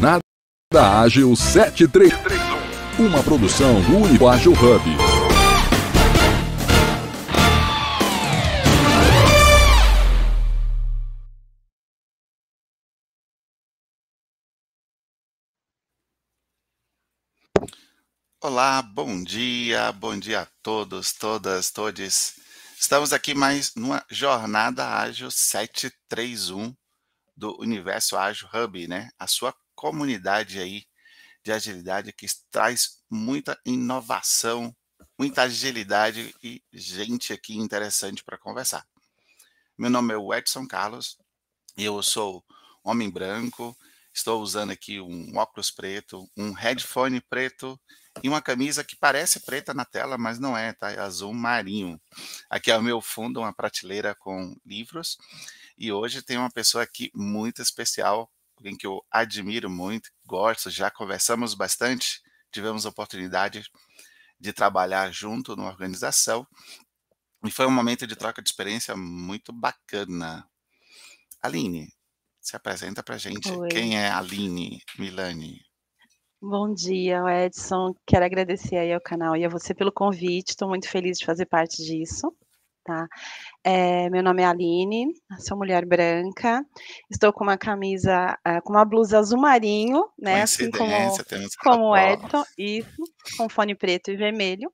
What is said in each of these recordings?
Jornada Ágil 7331. Uma produção do Uniágil Hub. Olá, bom dia, bom dia a todos, todas, todes. Estamos aqui mais numa jornada ágil 731 do Universo Ágil Hub, né? A sua comunidade aí de agilidade que traz muita inovação, muita agilidade e gente aqui interessante para conversar. Meu nome é Edson Carlos, eu sou homem branco, estou usando aqui um óculos preto, um headphone preto e uma camisa que parece preta na tela, mas não é, tá? É azul marinho. Aqui é o meu fundo, uma prateleira com livros. E hoje tem uma pessoa aqui muito especial, alguém que eu admiro muito, gosto, já conversamos bastante, tivemos a oportunidade de trabalhar junto numa organização. E foi um momento de troca de experiência muito bacana. Aline, se apresenta para gente. Oi. Quem é Aline Milani? Bom dia, Edson. Quero agradecer aí ao canal e a você pelo convite. Estou muito feliz de fazer parte disso. Tá? É, meu nome é Aline, sou mulher branca. Estou com uma camisa, uh, com uma blusa azul marinho, né? Assim como, como o Edson, isso, com fone preto e vermelho.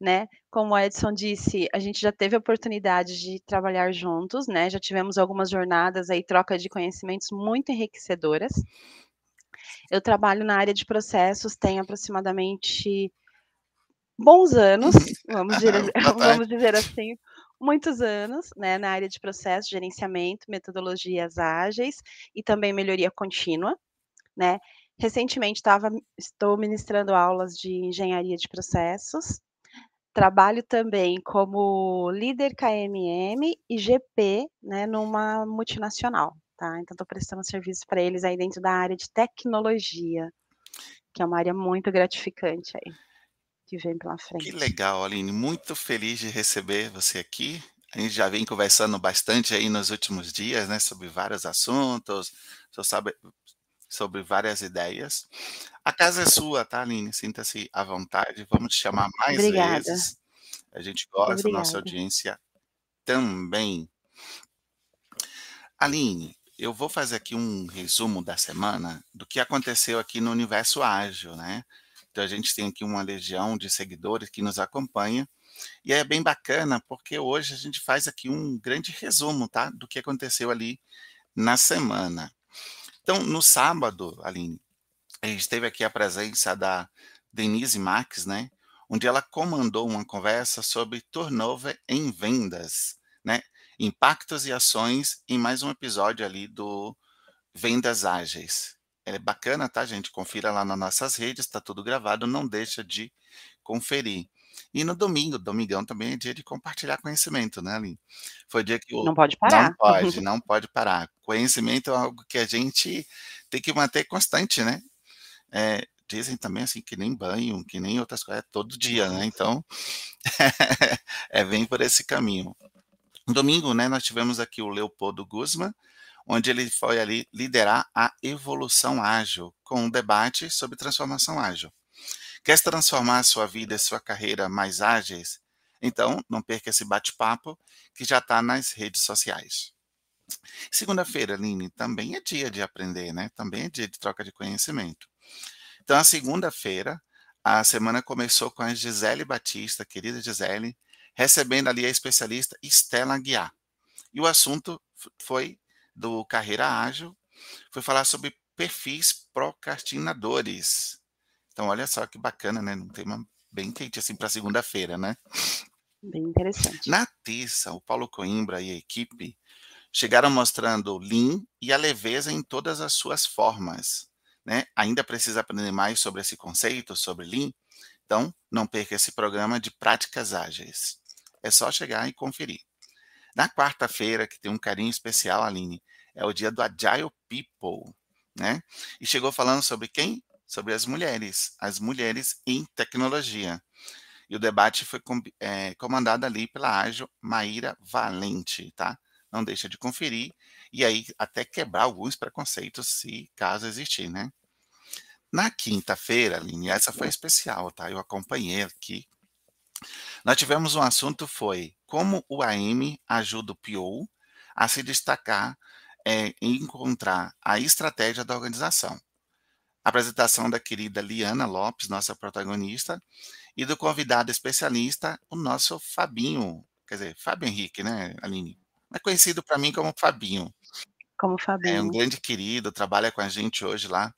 Né? Como o Edson disse, a gente já teve a oportunidade de trabalhar juntos, né? Já tivemos algumas jornadas aí, troca de conhecimentos muito enriquecedoras. Eu trabalho na área de processos, tenho aproximadamente bons anos, vamos dizer, vamos dizer assim, muitos anos, né, na área de processo, gerenciamento, metodologias ágeis e também melhoria contínua, né? Recentemente tava, estou ministrando aulas de engenharia de processos. Trabalho também como líder KMM e GP, né, numa multinacional tá? Então estou prestando serviço para eles aí dentro da área de tecnologia, que é uma área muito gratificante aí, que vem pela frente. Que legal, Aline, muito feliz de receber você aqui. A gente já vem conversando bastante aí nos últimos dias, né, sobre vários assuntos, sabe, sobre várias ideias. A casa é sua, tá, Aline? Sinta-se à vontade. Vamos te chamar mais Obrigada. vezes. A gente gosta, Obrigada. nossa audiência também. Aline, eu vou fazer aqui um resumo da semana do que aconteceu aqui no Universo Ágil, né? Então a gente tem aqui uma legião de seguidores que nos acompanha e é bem bacana porque hoje a gente faz aqui um grande resumo, tá? Do que aconteceu ali na semana. Então, no sábado, Aline, a gente teve aqui a presença da Denise Marques, né? Onde ela comandou uma conversa sobre turnover em vendas, né? impactos e ações em mais um episódio ali do Vendas Ágeis. É bacana, tá, gente? Confira lá nas nossas redes, está tudo gravado, não deixa de conferir. E no domingo, domingão também é dia de compartilhar conhecimento, né, Aline? Foi dia que o... Não pode parar. Não pode, não pode parar. Conhecimento é algo que a gente tem que manter constante, né? É, dizem também assim que nem banho, que nem outras coisas, é todo dia, né? Então, é bem por esse caminho. No domingo, né, nós tivemos aqui o Leopoldo Guzman, onde ele foi ali liderar a evolução ágil, com um debate sobre transformação ágil. Quer transformar a sua vida e sua carreira mais ágeis? Então, não perca esse bate-papo que já está nas redes sociais. Segunda-feira, Aline, também é dia de aprender, né? Também é dia de troca de conhecimento. Então, a segunda-feira, a semana começou com a Gisele Batista, querida Gisele, recebendo ali a especialista Estela Guiar. E o assunto foi do Carreira Ágil, foi falar sobre perfis procrastinadores. Então, olha só que bacana, né? Um tema bem quente assim para segunda-feira, né? Bem interessante. Na terça, o Paulo Coimbra e a equipe chegaram mostrando o Lean e a leveza em todas as suas formas. Né? Ainda precisa aprender mais sobre esse conceito, sobre Lean? Então, não perca esse programa de práticas ágeis. É só chegar e conferir. Na quarta-feira, que tem um carinho especial, Aline, é o dia do Agile People, né? E chegou falando sobre quem? Sobre as mulheres, as mulheres em tecnologia. E o debate foi é, comandado ali pela ágil Maíra Valente, tá? Não deixa de conferir e aí até quebrar alguns preconceitos, se caso existir, né? Na quinta-feira, Aline, essa foi especial, tá, eu acompanhei aqui. Nós tivemos um assunto foi, como o AM ajuda o PO a se destacar, e encontrar a estratégia da organização. Apresentação da querida Liana Lopes, nossa protagonista, e do convidado especialista, o nosso Fabinho, quer dizer, Fábio Henrique, né, Aline? É conhecido para mim como Fabinho. Como É um Fabinho. grande querido, trabalha com a gente hoje lá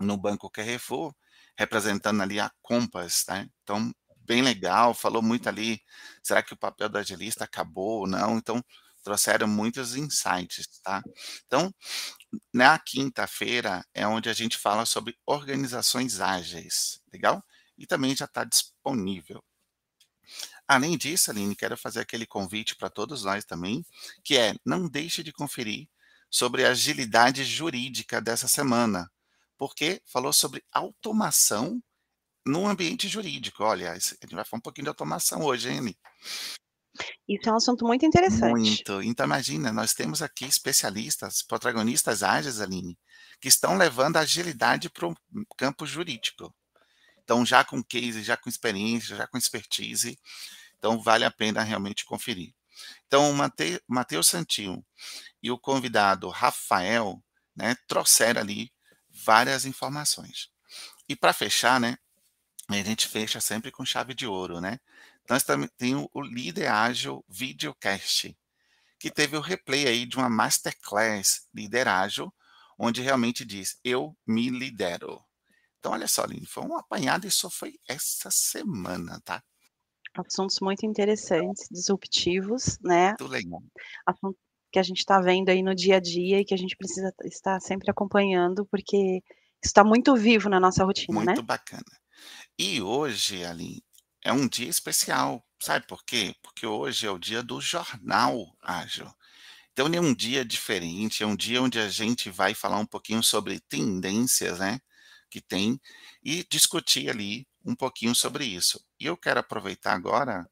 no Banco Carrefour, representando ali a Compass, né. Então, bem legal, falou muito ali, será que o papel do agilista acabou ou não? Então, trouxeram muitos insights, tá. Então, na quinta-feira é onde a gente fala sobre organizações ágeis, legal? E também já está disponível. Além disso, Aline, quero fazer aquele convite para todos nós também, que é, não deixe de conferir sobre a agilidade jurídica dessa semana, porque falou sobre automação no ambiente jurídico. Olha, a gente vai falar um pouquinho de automação hoje, hein? Isso é um assunto muito interessante. Muito. Então imagina, nós temos aqui especialistas, protagonistas ágeis, Aline, que estão levando a agilidade para o campo jurídico. Então já com case, já com experiência, já com expertise, então vale a pena realmente conferir. Então o Matheus Santillo e o convidado Rafael, né, trouxeram ali várias informações. E para fechar, né, a gente fecha sempre com chave de ouro, né. Nós também tem o Líder Ágil Videocast, que teve o replay aí de uma masterclass Líder Ágil, onde realmente diz: "Eu me lidero". Então olha só, Aline, foi um apanhado, isso foi essa semana, tá. Assuntos muito interessantes, disruptivos, né. Muito legal. Assunto que a gente está vendo aí no dia a dia e que a gente precisa estar sempre acompanhando, porque está muito vivo na nossa rotina, né. Muito bacana. E hoje, Aline, é um dia especial, sabe por quê? Porque hoje é o dia do jornal ágil. Então é um dia diferente, é um dia onde a gente vai falar um pouquinho sobre tendências, né, que tem, e discutir ali um pouquinho sobre isso. E eu quero aproveitar agora,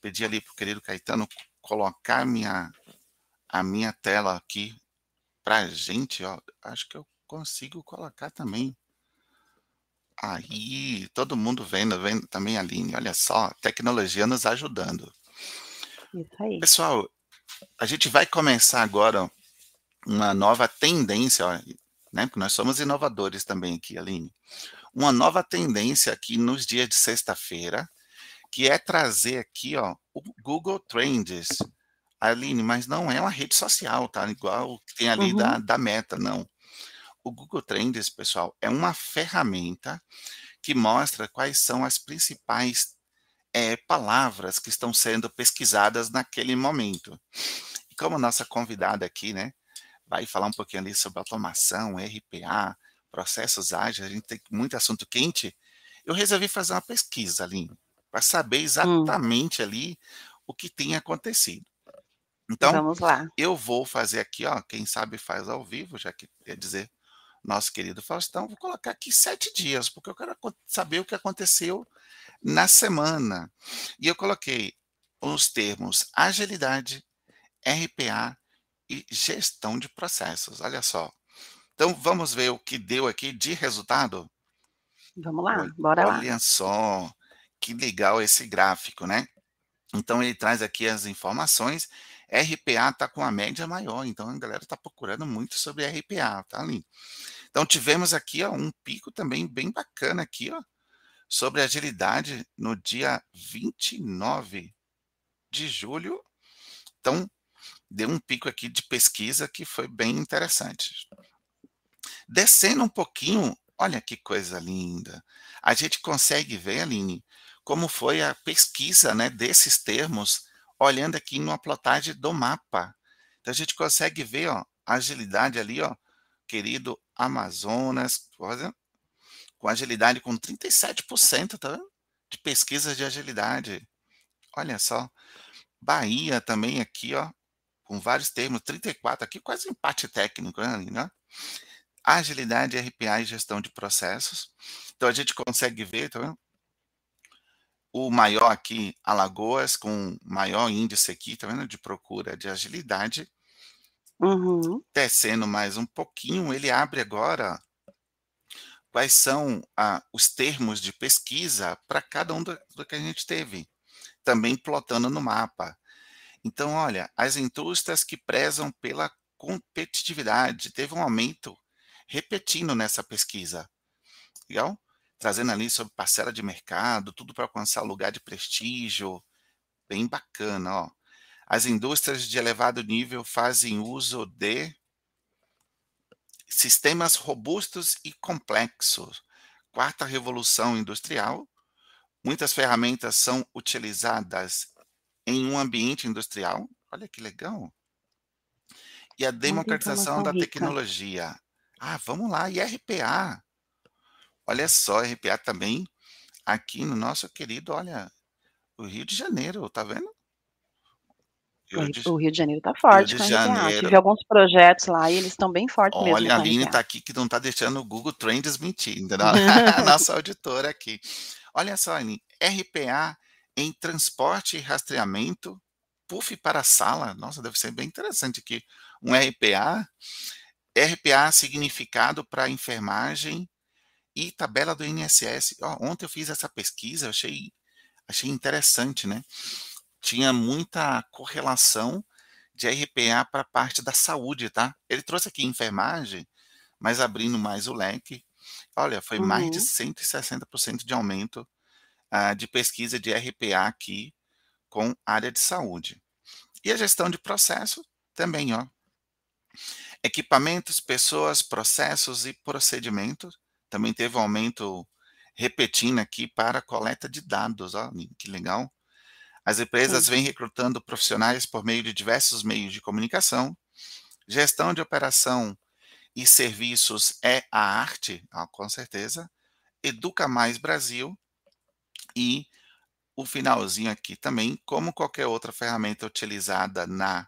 pedir ali para o querido Caetano colocar a minha a minha tela aqui pra gente, ó, acho que eu consigo colocar também. Aí, todo mundo vendo, vendo também, Aline, olha só, tecnologia nos ajudando. Isso aí. Pessoal, a gente vai começar agora uma nova tendência, ó, né, porque nós somos inovadores também aqui, Aline. Uma nova tendência aqui nos dias de sexta-feira, que é trazer aqui, ó, o Google Trends. Aline, mas não é uma rede social, tá, igual que tem ali da Uhum. da Meta, não. O Google Trends, pessoal, é uma ferramenta que mostra quais são as principais, eh, palavras que estão sendo pesquisadas naquele momento. E como a nossa convidada aqui, né, vai falar um pouquinho ali sobre automação, RPA, processos ágeis, a gente tem muito assunto quente, eu resolvi fazer uma pesquisa, Aline, para saber Hum. exatamente ali o que tem acontecido. Então, Vamos lá. eu vou fazer aqui, ó, quem sabe faz ao vivo, já que quer dizer, nosso querido Faustão, vou colocar aqui 7 dias, porque eu quero saber o que aconteceu na semana. E eu coloquei os termos agilidade, RPA e gestão de processos, olha só. Então vamos ver o que deu aqui de resultado? Vamos lá, Olha bora lá. olha só, que legal esse gráfico, né. Então ele traz aqui as informações, RPA está com a média maior, então a galera está procurando muito sobre RPA, tá, Aline. Então tivemos aqui, ó, um pico também bem bacana aqui, ó, sobre agilidade no dia 29 de julho. Então, deu um pico aqui de pesquisa que foi bem interessante. Descendo um pouquinho, olha que coisa linda. A gente consegue ver, Aline, como foi a pesquisa, né, desses termos, olhando aqui numa plotagem do mapa. Então a gente consegue ver, ó, a agilidade ali, ó, querido Amazonas, com agilidade com 37%, tá vendo? De pesquisas de agilidade. Olha só. Bahia também aqui, ó, com vários termos, 34 aqui, quase empate técnico, né, ó. Agilidade, RPA e gestão de processos. Então a gente consegue ver, tá vendo? O maior aqui, Alagoas, com maior índice aqui, tá vendo, de procura de agilidade. Uhum. Descendo mais um pouquinho, ele abre agora quais são ah, os termos de pesquisa para cada um do, do que a gente teve, também plotando no mapa. Então, olha, as indústrias que prezam pela competitividade, teve um aumento repetindo nessa pesquisa. Legal? Trazendo ali sobre parcela de mercado, tudo para alcançar lugar de prestígio. Bem bacana, ó. As indústrias de elevado nível fazem uso de sistemas robustos e complexos. Quarta revolução industrial. Muitas ferramentas são utilizadas em um ambiente industrial. Olha que legal. E a democratização da rica. tecnologia. Ah, vamos lá, e RPA. Olha só, RPA também aqui no nosso querido, olha, o Rio de Janeiro, tá vendo? O Rio de Janeiro está forte Rio de Janeiro. Tive alguns projetos lá e eles estão bem fortes Olha, mesmo. Olha, a Aline está aqui que não está deixando o Google Trends mentir, a nossa auditora aqui. Olha só, Aline, RPA em transporte e rastreamento, puff para a sala. Nossa, deve ser bem interessante aqui um RPA, RPA significado para enfermagem e tabela do INSS. Oh, ontem eu fiz essa pesquisa, achei, achei interessante, né? Tinha muita correlação de RPA para a parte da saúde, tá? Ele trouxe aqui enfermagem, mas abrindo mais o leque. Olha, foi uhum. mais de 160% uhum. de aumento uh, de pesquisa de RPA aqui com área de saúde. E a gestão de processo também, ó, Equipamentos, pessoas, processos e procedimentos. Também teve um aumento repetindo aqui para coleta de dados. Ó, que legal. As empresas Sim. vêm recrutando profissionais por meio de diversos meios de comunicação. Gestão de operação e serviços é a arte, com certeza. Educa Mais Brasil e o finalzinho aqui também, como qualquer outra ferramenta utilizada na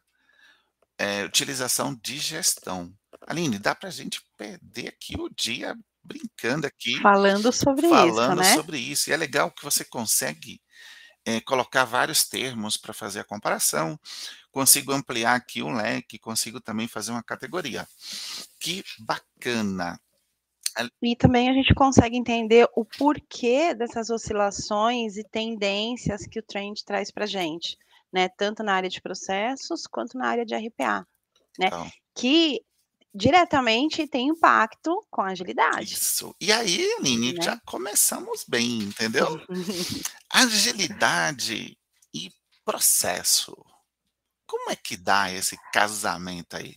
é, utilização de gestão. Aline, dá para a gente perder aqui o dia brincando aqui. Falando sobre falando isso, né? Falando sobre isso. E é legal que você consegue é, colocar vários termos para fazer a comparação. Consigo ampliar aqui o leque, consigo também fazer uma categoria. Que bacana. E também a gente consegue entender o porquê dessas oscilações e tendências que o trend traz para a gente né, tanto na área de processos quanto na área de RPA, né, então. que diretamente tem impacto com a agilidade. Isso. E aí, Aline, né? já começamos bem, entendeu? agilidade e processo. Como é que dá esse casamento aí?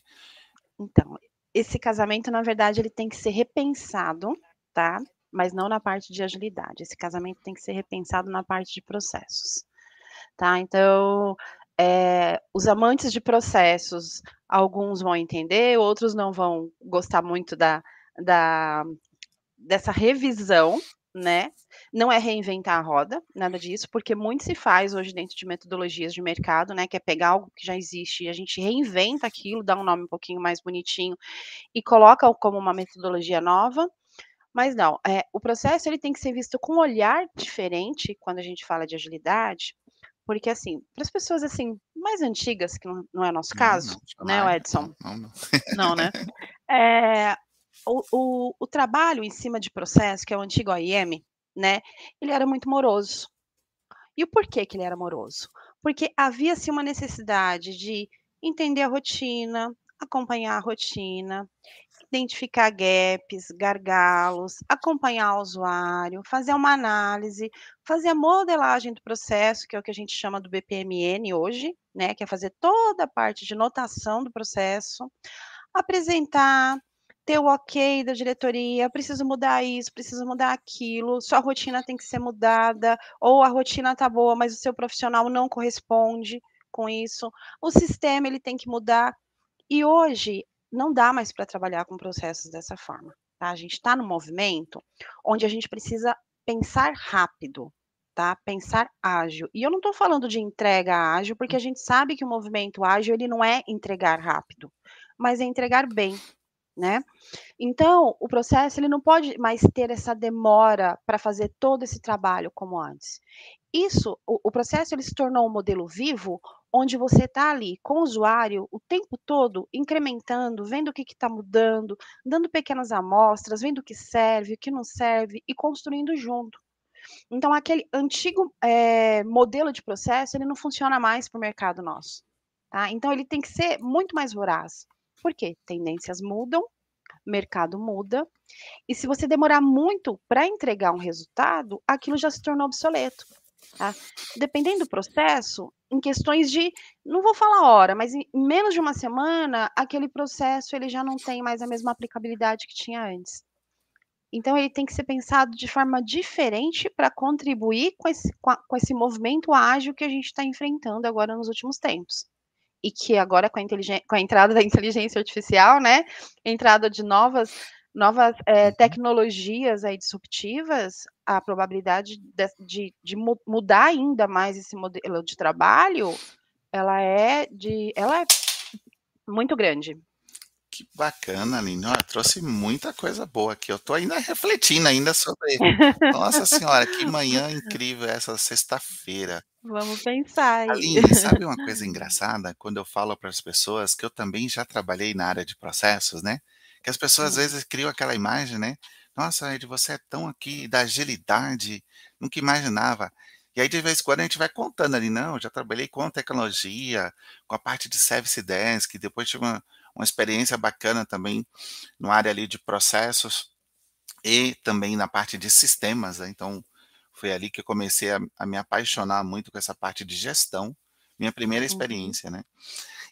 Então, esse casamento, na verdade, ele tem que ser repensado, tá? Mas não na parte de agilidade. Esse casamento tem que ser repensado na parte de processos tá? Então, é, os amantes de processos, alguns vão entender, outros não vão gostar muito da, da dessa revisão, né? Não é reinventar a roda, nada disso, porque muito se faz hoje dentro de metodologias de mercado, né? Que é pegar algo que já existe e a gente reinventa aquilo, dá um nome um pouquinho mais bonitinho e coloca como uma metodologia nova. Mas não, é, o processo ele tem que ser visto com um olhar diferente quando a gente fala de agilidade, porque, assim, para as pessoas, assim, mais antigas, que não, não é o nosso caso, não, não, né, Edson? Não, não. não né? É, o, o, o, trabalho em cima de processo, que é o antigo OIM, né, ele era muito moroso. E o porquê que ele era moroso? Porque havia-se uma necessidade de entender a rotina, acompanhar a rotina, identificar gaps, gargalos, acompanhar o usuário, fazer uma análise, fazer a modelagem do processo, que é o que a gente chama do BPMN hoje, né, que é fazer toda a parte de notação do processo, apresentar, ter o ok da diretoria, preciso mudar isso, preciso mudar aquilo, sua rotina tem que ser mudada, ou a rotina tá boa, mas o seu profissional não corresponde com isso, o sistema ele tem que mudar. E hoje não dá mais para trabalhar com processos dessa forma. Tá? A gente está no movimento onde a gente precisa pensar rápido, tá? Pensar ágil. E eu não estou falando de entrega ágil, porque a gente sabe que o movimento ágil ele não é entregar rápido, mas é entregar bem, né? Então, o processo ele não pode mais ter essa demora para fazer todo esse trabalho como antes. Isso, o, o processo ele se tornou um modelo vivo onde você está ali com o usuário o tempo todo, incrementando, vendo o que está mudando, dando pequenas amostras, vendo o que serve, o que não serve e construindo junto. Então, aquele antigo é, modelo de processo, ele não funciona mais para o mercado nosso. Tá? Então, ele tem que ser muito mais voraz. Por quê? Tendências mudam, mercado muda, e se você demorar muito para entregar um resultado, aquilo já se tornou obsoleto. Tá? Dependendo do processo, em questões de, não vou falar hora, mas em menos de uma semana, aquele processo ele já não tem mais a mesma aplicabilidade que tinha antes. Então, ele tem que ser pensado de forma diferente para contribuir com esse, com, esse movimento ágil que a gente está enfrentando agora nos últimos tempos. E que agora, com a, com a entrada da inteligência artificial, né, entrada de novas novas é, tecnologias aí disruptivas, a probabilidade de, de, de, mudar ainda mais esse modelo de trabalho, ela é de, ela é muito grande. Que bacana, Aline. Olha, trouxe muita coisa boa aqui. Eu estou ainda refletindo ainda sobre. Nossa Senhora, que manhã incrível essa sexta-feira. Vamos pensar. Aline, sabe uma coisa engraçada? Quando eu falo para as pessoas que eu também já trabalhei na área de processos, né? Que as pessoas às vezes criam aquela imagem, né? Nossa, Ed, você é tão aqui da agilidade, nunca imaginava. E aí, de vez em quando, a gente vai contando ali, não, já trabalhei com tecnologia, com a parte de Service Desk, depois tive uma, uma experiência bacana também no área ali de processos e também na parte de sistemas, né? então foi ali que eu comecei a, a, me apaixonar muito com essa parte de gestão, minha primeira uhum. experiência, né?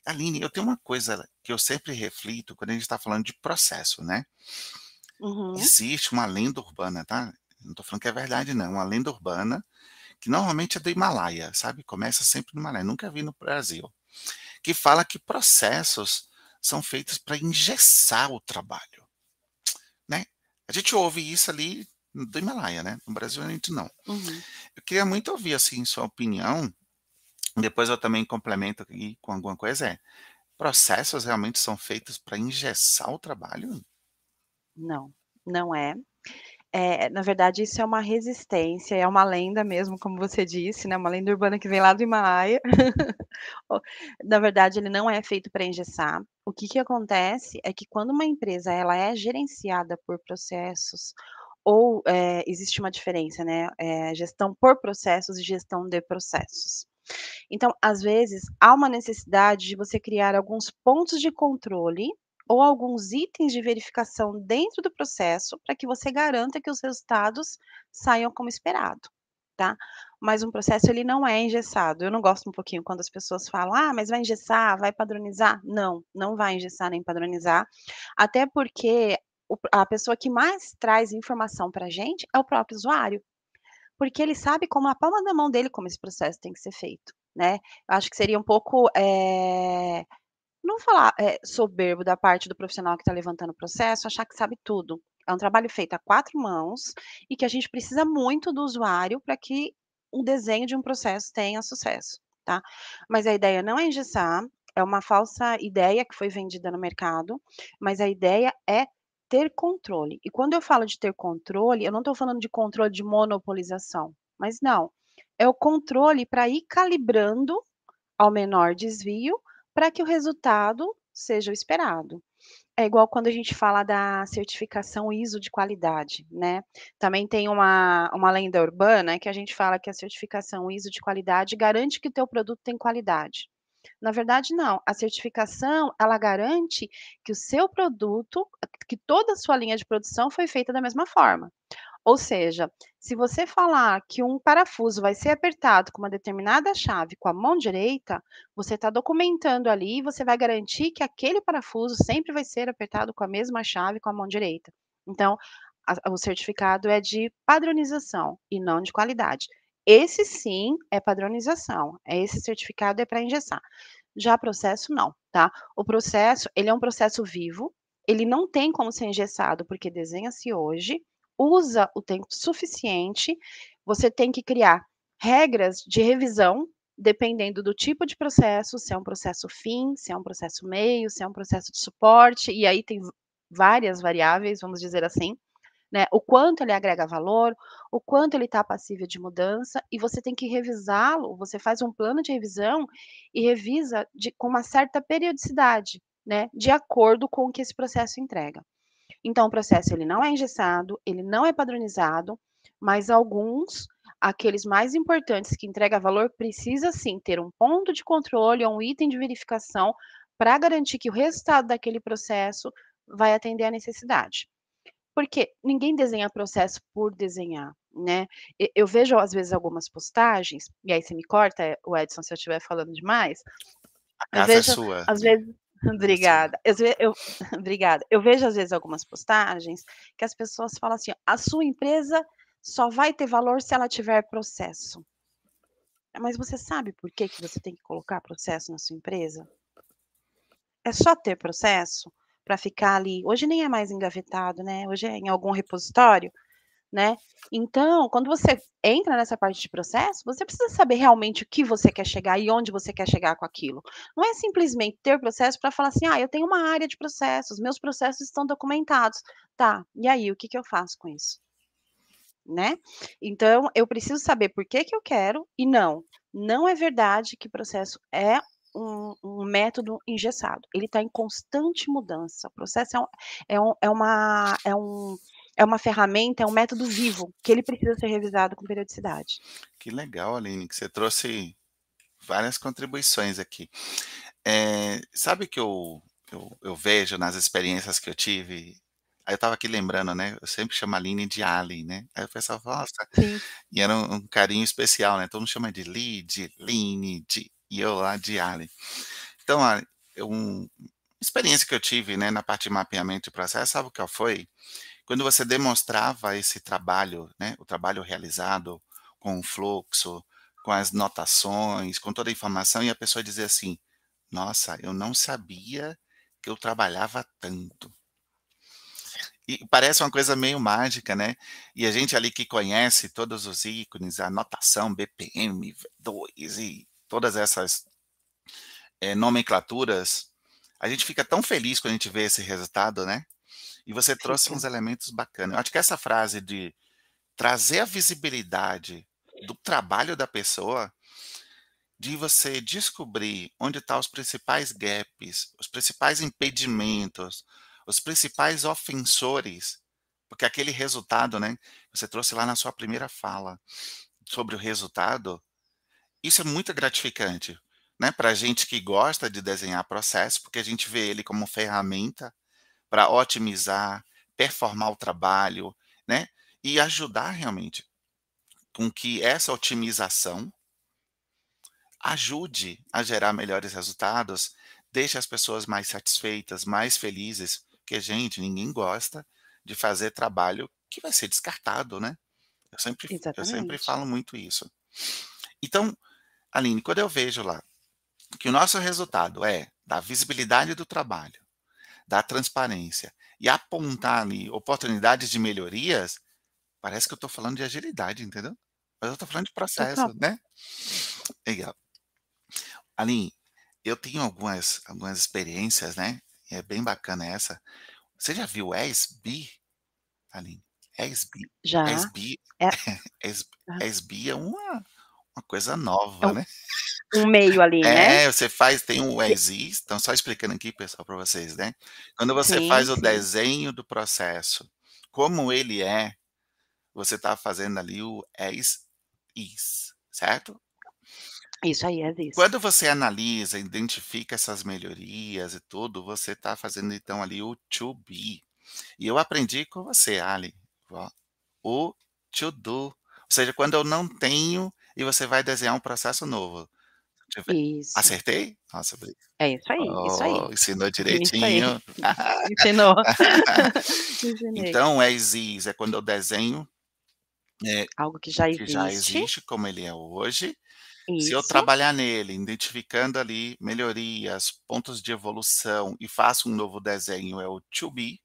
Aline, eu tenho uma coisa que eu sempre reflito quando a gente está falando de processo, né? Uhum. Existe uma lenda urbana, tá? Não estou falando que é verdade, não. Uma lenda urbana que normalmente é do Himalaia, sabe? Começa sempre no Himalaia, nunca vi no Brasil. Que fala que processos são feitos para engessar o trabalho, né? A gente ouve isso ali do Himalaia, né? No Brasil a gente não. Uhum. Eu queria muito ouvir assim sua opinião. Depois eu também complemento aqui com alguma coisa. É, processos realmente são feitos para engessar o trabalho? Não, não é. É, na verdade, isso é uma resistência, é uma lenda mesmo, como você disse, né? Uma lenda urbana que vem lá do Himalaia. na verdade, ele não é feito para engessar. O que, que acontece é que quando uma empresa ela é gerenciada por processos, ou é, existe uma diferença, né? É, gestão por processos e gestão de processos. Então, às vezes, há uma necessidade de você criar alguns pontos de controle ou alguns itens de verificação dentro do processo para que você garanta que os resultados saiam como esperado, tá? Mas um processo ele não é engessado. Eu não gosto um pouquinho quando as pessoas falam: "Ah, mas vai engessar, vai padronizar". Não, não vai engessar nem padronizar, até porque a pessoa que mais traz informação para a gente é o próprio usuário, porque ele sabe como a palma da mão dele como esse processo tem que ser feito, né? Acho que seria um pouco é não falar é, soberbo da parte do profissional que está levantando o processo, achar que sabe tudo. É um trabalho feito a quatro mãos e que a gente precisa muito do usuário para que o desenho de um processo tenha sucesso, tá? Mas a ideia não é engessar, é uma falsa ideia que foi vendida no mercado, mas a ideia é ter controle. E quando eu falo de ter controle, eu não estou falando de controle de monopolização, mas não. É o controle para ir calibrando ao menor desvio para que o resultado seja o esperado. É igual quando a gente fala da certificação ISO de qualidade, né? Também tem uma, uma lenda urbana que a gente fala que a certificação ISO de qualidade garante que o teu produto tem qualidade. Na verdade, não. A certificação, ela garante que o seu produto, que toda a sua linha de produção foi feita da mesma forma. Ou seja, se você falar que um parafuso vai ser apertado com uma determinada chave com a mão direita, você está documentando ali e você vai garantir que aquele parafuso sempre vai ser apertado com a mesma chave com a mão direita. Então, a, o certificado é de padronização e não de qualidade. Esse sim é padronização. Esse certificado é para engessar. Já processo não, tá? O processo, ele é um processo vivo, ele não tem como ser engessado porque desenha-se hoje, usa o tempo suficiente, você tem que criar regras de revisão, dependendo do tipo de processo, se é um processo fim, se é um processo meio, se é um processo de suporte, e aí tem várias variáveis, vamos dizer assim, né, o quanto ele agrega valor, o quanto ele está passível de mudança, e você tem que revisá-lo, você faz um plano de revisão e revisa de com uma certa periodicidade, né, de acordo com o que esse processo entrega. Então o processo ele não é engessado, ele não é padronizado, mas alguns, aqueles mais importantes que entrega valor, precisa sim ter um ponto de controle ou um item de verificação para garantir que o resultado daquele processo vai atender à necessidade. Porque ninguém desenha processo por desenhar, né. Eu vejo às vezes algumas postagens, e aí você me corta, o Edson, se eu estiver falando demais. A Eu casa é vejo sua. às vezes É obrigada. Ve eu obrigada. Eu vejo às vezes algumas postagens que as pessoas falam assim: "A sua empresa só vai ter valor se ela tiver processo". Mas você sabe por que que você tem que colocar processo na sua empresa? É só ter processo para ficar ali hoje nem é mais engavetado, né, hoje é em algum repositório, né. Então, quando você entra nessa parte de processo, você precisa saber realmente o que você quer chegar e onde você quer chegar com aquilo. Não é simplesmente ter processo para falar assim: "Ah, eu tenho uma área de processos, meus processos estão documentados". Tá, e aí o que que eu faço com isso? Né. Então eu preciso saber por que que eu quero e não, não é verdade que processo é um um método engessado, ele está em constante mudança, o processo é um é um é uma é um é uma ferramenta, é um método vivo, que ele precisa ser revisado com periodicidade. Que legal, Aline, que você trouxe várias contribuições aqui. Eh, sabe que eu eu eu vejo nas experiências que eu tive aí eu estava aqui lembrando, né, eu sempre chamo a Aline de Ali, né, aí o pessoal fala: "Nossa", Sim. e era um um carinho especial, né, todo mundo chama de Li, de Line, de e eu lá de Ali. Então, a eu um experiência que eu tive, né, na parte de mapeamento de processo, sabe qual foi? Quando você demonstrava esse trabalho, né, o trabalho realizado com o fluxo, com as notações, com toda a informação, e a pessoa dizia assim: "Nossa, eu não sabia que eu trabalhava tanto". E parece uma coisa meio mágica, né, e a gente ali que conhece todos os ícones, a notação BPM, V2 e todas essas eh, nomenclaturas, a gente fica tão feliz quando a gente vê esse resultado, né. E você trouxe uns elementos bacana. Eu acho que essa frase de trazer a visibilidade do trabalho da pessoa, de você descobrir onde está os principais gaps, os principais impedimentos, os principais ofensores, porque aquele resultado, né, você trouxe lá na sua primeira fala, sobre o resultado, isso é muito gratificante, né, pra gente que gosta de desenhar processo, porque a gente vê ele como ferramenta para otimizar, performar o trabalho, né, e ajudar realmente com que essa otimização ajude a gerar melhores resultados, deixe as pessoas mais satisfeitas, mais felizes, porque gente, ninguém gosta de fazer trabalho que vai ser descartado, né. Eu sempre eu sempre falo muito isso. Então, Aline, quando eu vejo lá, que o nosso resultado é dar visibilidade do trabalho, dar transparência e apontar ali oportunidades de melhorias, parece que eu estou falando de agilidade, entendeu. Mas eu estou falando de processo, Total. né. Legal. Aline, eu tenho algumas algumas experiências, né, é bem bacana essa. Você já viu ESB, Aline? ESB Já. ESB É. ESB é uma uma coisa É nova, um né. um meio ali, né. É, você faz tem o E ESIS, então só explicando aqui pessoal para vocês, né. Quando você Sim, faz o sim. desenho do processo, como ele é, você está fazendo ali o ES-IS, certo? Isso aí, ES-IS. Quando você analisa, identifica essas melhorias e tudo, você está fazendo então ali o To Be. E eu aprendi com você, Ali, ó, o To Do, ou seja, quando eu não tenho e você vai desenhar um processo novo. Isso. acertei? Nossa, É isso aí, isso aí. oh, ensinou Isso aí. direitinho. Ensinou. Ensinei. Então, ES-IS é quando eu desenho eh, Algo que já que já existe. existe como ele é hoje. Se eu Isso. trabalhar nele, identificando ali melhorias, pontos de evolução e faço um novo desenho, é o To Be.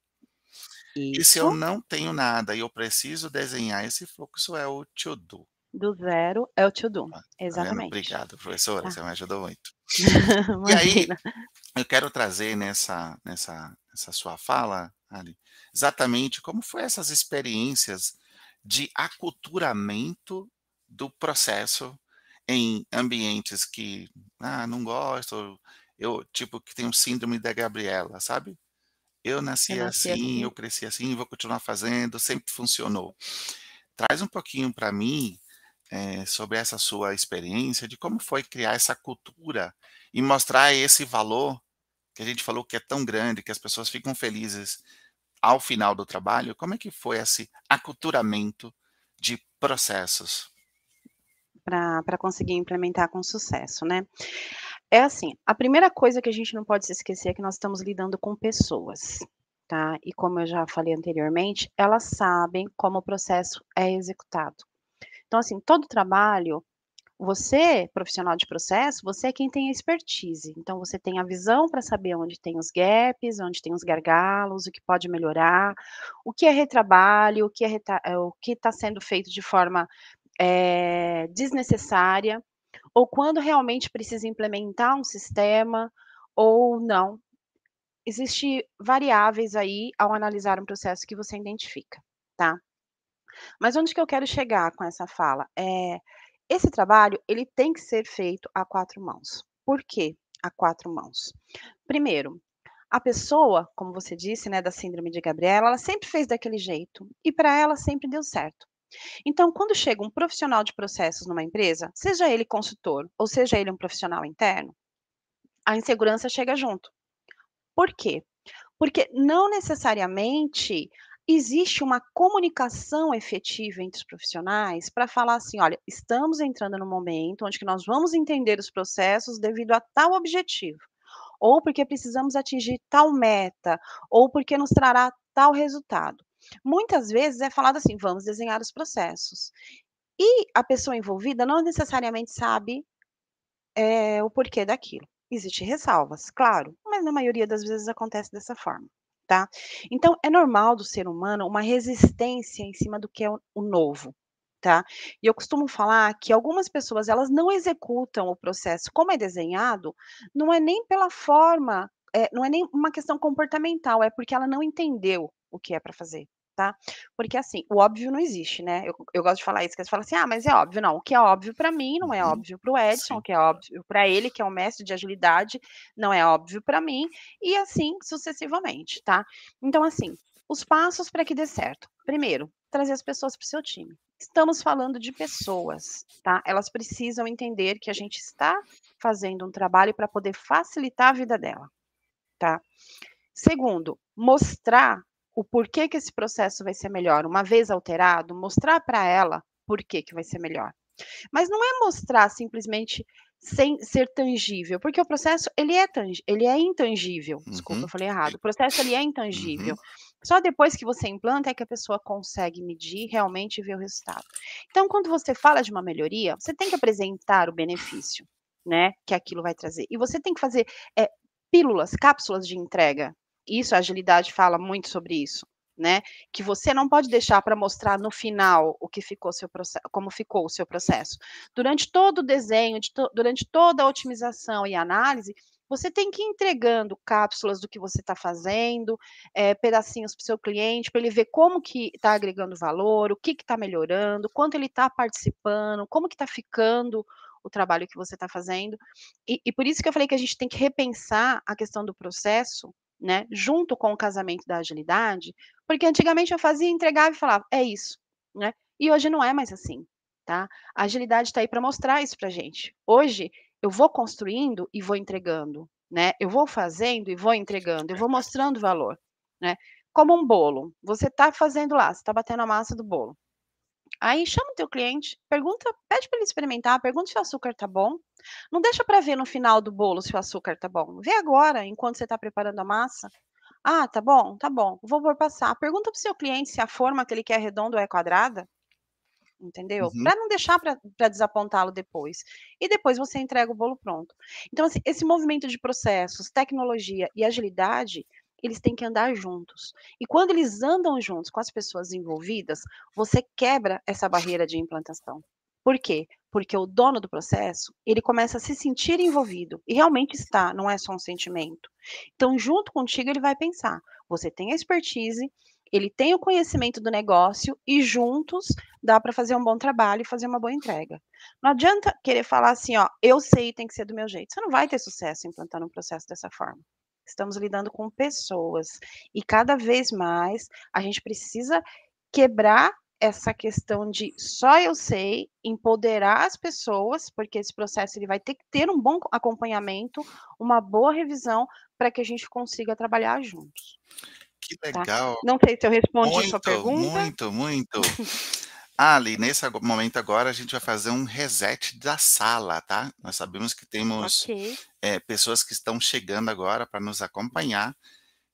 E se eu Isso. não tenho nada e eu preciso desenhar esse fluxo, é o To Do. Do zero é o To Do, Ah, tá exatamente. Obrigado, professora, Tá. você me ajudou muito. E aí, eu quero trazer nessa nessa nessa sua fala, Ali, exatamente como foi essas experiências de aculturamento do processo em ambientes que, ah, não gosto, eu, tipo, que tem um síndrome da Gabriela, sabe? Eu nasci, Eu nasci assim, assim. eu cresci assim, vou continuar fazendo, sempre funcionou. Traz um pouquinho para mim, eh, sobre essa sua experiência de como foi criar essa cultura e mostrar esse valor que a gente falou que é tão grande, que as pessoas ficam felizes ao final do trabalho. Como é que foi esse aculturamento de processos? Pra conseguir implementar com sucesso, né. É assim, a primeira coisa que a gente não pode se esquecer é que nós estamos lidando com pessoas, tá. E como eu já falei anteriormente, elas sabem como o processo é executado. Então, assim, todo trabalho, você, profissional de processo, você é quem tem a expertise, então você tem a visão para saber onde tem os gaps, onde tem os gargalos, o que pode melhorar, o que é retrabalho, o que é retra eh, o que está sendo feito de forma, eh, desnecessária, ou quando realmente precisa implementar um sistema, ou não. Existe variáveis aí ao analisar um processo que você identifica, tá. Mas onde que eu quero chegar com essa fala? Eh, esse trabalho, ele tem que ser feito a 4 mãos. Por quê a 4 mãos? Primeiro, a pessoa, como você disse, né, da síndrome de Gabriela, ela sempre fez daquele jeito, e para ela sempre deu certo. Então, quando chega um profissional de processos numa empresa, seja ele consultor ou seja ele um profissional interno, a insegurança chega junto. Por quê? Porque não necessariamente existe uma comunicação efetiva entre os profissionais para falar assim: "Olha, estamos entrando num momento onde que nós vamos entender os processos devido a tal objetivo, ou porque precisamos atingir tal meta, ou porque nos trará tal resultado". Muitas vezes é falado assim: "Vamos desenhar os processos". E a pessoa envolvida não necessariamente sabe, eh, o porquê daquilo. Existe ressalvas, claro, mas na maioria das vezes acontece dessa forma, tá. Então é normal do ser humano uma resistência em cima do que é o novo, tá. E eu costumo falar que algumas pessoas elas não executam o processo como é desenhado, não é nem pela forma, eh, não é nem uma questão comportamental, é porque ela não entendeu o que é para fazer, tá. Porque assim, o óbvio não existe, né, eu eu gosto de falar isso, que eles falam assim: "Ah, mas é óbvio", não, o que é óbvio para mim não é Uhum. óbvio para o Edson, o Sim. que é óbvio para ele, que é um mestre de agilidade, não é óbvio para mim, e assim sucessivamente, tá. Então assim, os passos para que dê certo: primeiro, trazer as pessoas para o seu time. Estamos falando de pessoas, tá, elas precisam entender que a gente está fazendo um trabalho para poder facilitar a vida dela, tá. Segundo, mostrar o porquê que esse processo vai ser melhor, uma vez alterado, mostrar para ela por que que vai ser melhor. Mas não é mostrar simplesmente sem ser tangível, porque o processo ele é tangi ele é intangível, desculpa, Uhum. eu falei errado, o processo ele é intangível. Uhum. Só depois que você implanta é que a pessoa consegue medir realmente e ver o resultado. Então quando você fala de uma melhoria, você tem que apresentar o benefício, né, que aquilo vai trazer. E você tem que fazer, eh, pílulas, cápsulas de entrega. Isso, a agilidade fala muito sobre isso, né, que você não pode deixar para mostrar no final o que ficou seu proce como ficou o seu processo. Durante todo o desenho, de to durante toda a otimização e análise, você tem que ir entregando cápsulas do que você está fazendo, eh, pedacinhos para o seu cliente, para ele ver como que está agregando valor, o que que está melhorando, quanto ele está participando, como que está ficando o trabalho que você está fazendo. E e por isso que eu falei que a gente tem que repensar a questão do processo, né, junto com o casamento da agilidade, porque antigamente eu fazia, entregava e falava: "É isso", né, e hoje não é mais assim, tá. A agilidade está aí para mostrar isso para gente. Hoje, eu vou construindo e vou entregando, né, eu vou fazendo e vou entregando, eu vou mostrando valor, né. Como um bolo, você está fazendo lá, você está batendo a massa do bolo. Aí chama o teu cliente, pergunta pede para ele experimentar, pergunta se o açúcar está bom. Não deixa para ver no final do bolo se o açúcar está bom, vê agora, enquanto você está preparando a massa. "Ah, tá bom? Tá bom, vou pôr passar". Pergunta para o seu cliente se a forma que ele quer redonda ou é quadrada. Entendeu? Uhum. Para não deixar para para desapontá-lo depois. E depois você entrega o bolo pronto. Então assim, esse movimento de processos, tecnologia e agilidade, eles têm que andar juntos. E quando eles andam juntos com as pessoas envolvidas, você quebra essa barreira de implantação. Por quê? Porque o dono do processo, ele começa a se sentir envolvido, e realmente está, não é só um sentimento. Então junto contigo ele vai pensar: "Você tem a expertise, ele tem o conhecimento do negócio e juntos dá para fazer um bom trabalho e fazer uma boa entrega. Não adianta querer falar assim, ó, eu sei, tem que ser do meu jeito. Você não vai ter sucesso implantando um processo dessa forma. Estamos lidando com pessoas e cada vez mais a gente precisa quebrar essa questão de só eu sei, empoderar as pessoas, porque esse processo ele vai ter que ter um bom acompanhamento, uma boa revisão para que a gente consiga trabalhar juntos. Que tá? legal. Tá? Não sei se eu respondi muito, a sua pergunta. Muito, muito. Ali, nesse momento agora, a gente vai fazer um reset da sala, tá? Nós sabemos que temos okay. é, pessoas que estão chegando agora para nos acompanhar.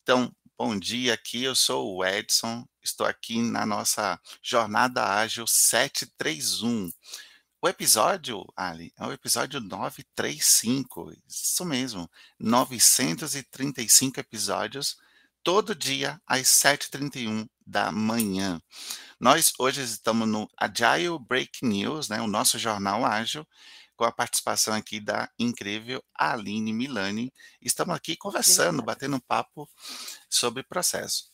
Então, bom dia aqui, eu sou o Edson, estou aqui na nossa Jornada Ágil 731. O episódio, Ali, é o episódio 935, isso mesmo, 935 episódios todo dia às 7h31 da manhã. Nós hoje estamos no Agile Break News, né, o nosso jornal ágil, com a participação aqui da incrível Aline Milani. Estamos aqui conversando, batendo um papo sobre processo.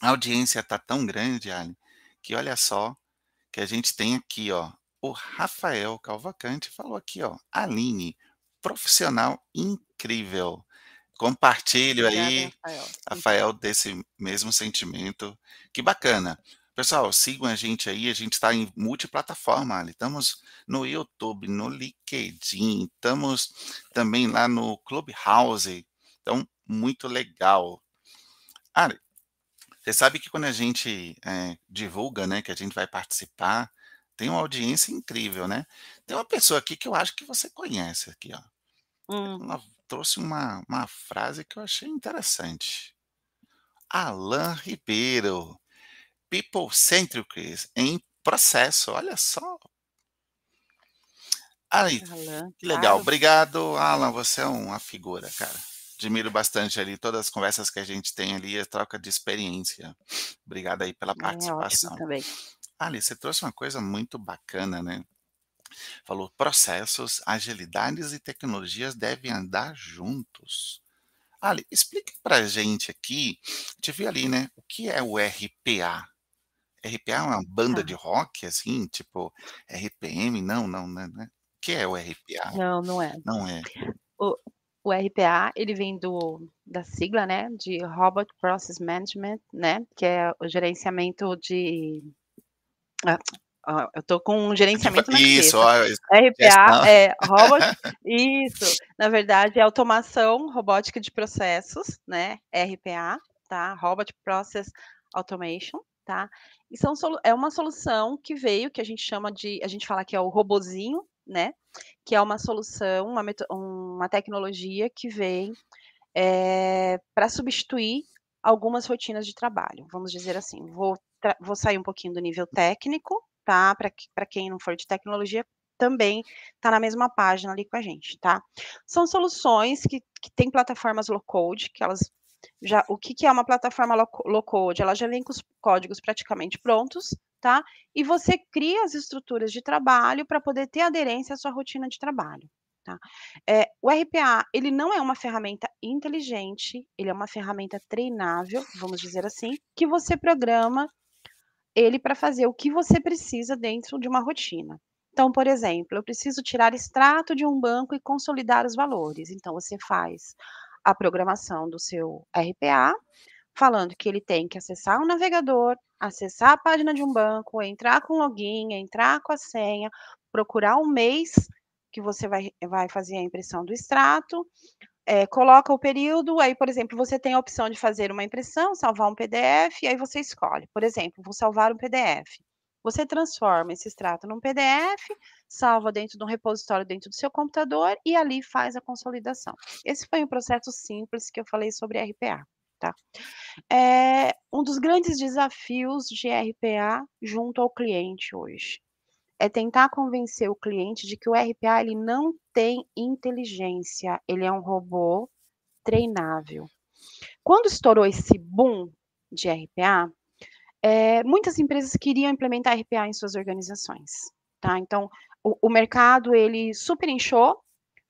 A audiência está tão grande, Aline, que olha só que a gente tem aqui, ó, o Rafael Calvacante falou aqui, ó, Aline, profissional incrível. Compartilho aí, Rafael. Rafael, desse mesmo sentimento. Que bacana. Pessoal, sigam a gente aí, a gente está em multiplataforma, ali. estamos no YouTube, no LinkedIn, estamos também lá no Clubhouse, então, muito legal. Ah, você sabe que quando a gente é, divulga, né, que a gente vai participar, tem uma audiência incrível, né? Tem uma pessoa aqui que eu acho que você conhece aqui, ó. Hum. Ela trouxe uma, uma frase que eu achei interessante. Alan Ribeiro, People Centric em processo, olha só. Aí, Alan, que legal. Claro. Obrigado, Alan, você é uma figura, cara. Admiro bastante ali todas as conversas que a gente tem ali, a troca de experiência. Obrigado aí pela participação. É também. Ali, você trouxe uma coisa muito bacana, né? Falou: processos, agilidades e tecnologias devem andar juntos. Ali, explica para a gente aqui, gente viu ali, né? O que é o RPA? RPA é uma banda de rock, assim, tipo RPM? Não, não, né? O que é o RPA? Não, não é. Não é. O, o RPA, ele vem do, da sigla, né, de Robot Process Management, né, que é o gerenciamento de ah, eu tô com um gerenciamento na Isso, ó, RPA é robot, isso. Na verdade, é automação robótica de processos, né? RPA, tá? Robot Process Automation, tá? E são, é uma solução que veio, que a gente chama de, a gente fala que é o robozinho, né? Que é uma solução, uma, uma tecnologia que vem é, eh, para substituir algumas rotinas de trabalho. Vamos dizer assim, vou, vou sair um pouquinho do nível técnico, tá? Para quem não for de tecnologia, também está na mesma página ali com a gente, tá? São soluções que, que têm plataformas low-code, que elas já, o que, que é uma plataforma low-code? Ela já vem com os códigos praticamente prontos, tá? E você cria as estruturas de trabalho para poder ter aderência à sua rotina de trabalho, tá? É, o RPA, ele não é uma ferramenta inteligente, ele é uma ferramenta treinável, vamos dizer assim, que você programa ele para fazer o que você precisa dentro de uma rotina. Então, por exemplo, eu preciso tirar extrato de um banco e consolidar os valores. Então, você faz a programação do seu RPA, falando que ele tem que acessar o navegador, acessar a página de um banco, entrar com login, entrar com a senha, procurar o mês que você vai, vai fazer a impressão do extrato, é, coloca o período, aí, por exemplo, você tem a opção de fazer uma impressão, salvar um PDF, e aí você escolhe, por exemplo, vou salvar um PDF. Você transforma esse extrato num PDF, salva dentro de um repositório dentro do seu computador e ali faz a consolidação. Esse foi um processo simples que eu falei sobre RPA. Tá? É um dos grandes desafios de RPA junto ao cliente hoje é tentar convencer o cliente de que o RPA ele não tem inteligência, ele é um robô treinável. Quando estourou esse boom de RPA, é, muitas empresas queriam implementar RPA em suas organizações, tá? Então, o, o mercado ele super inchou,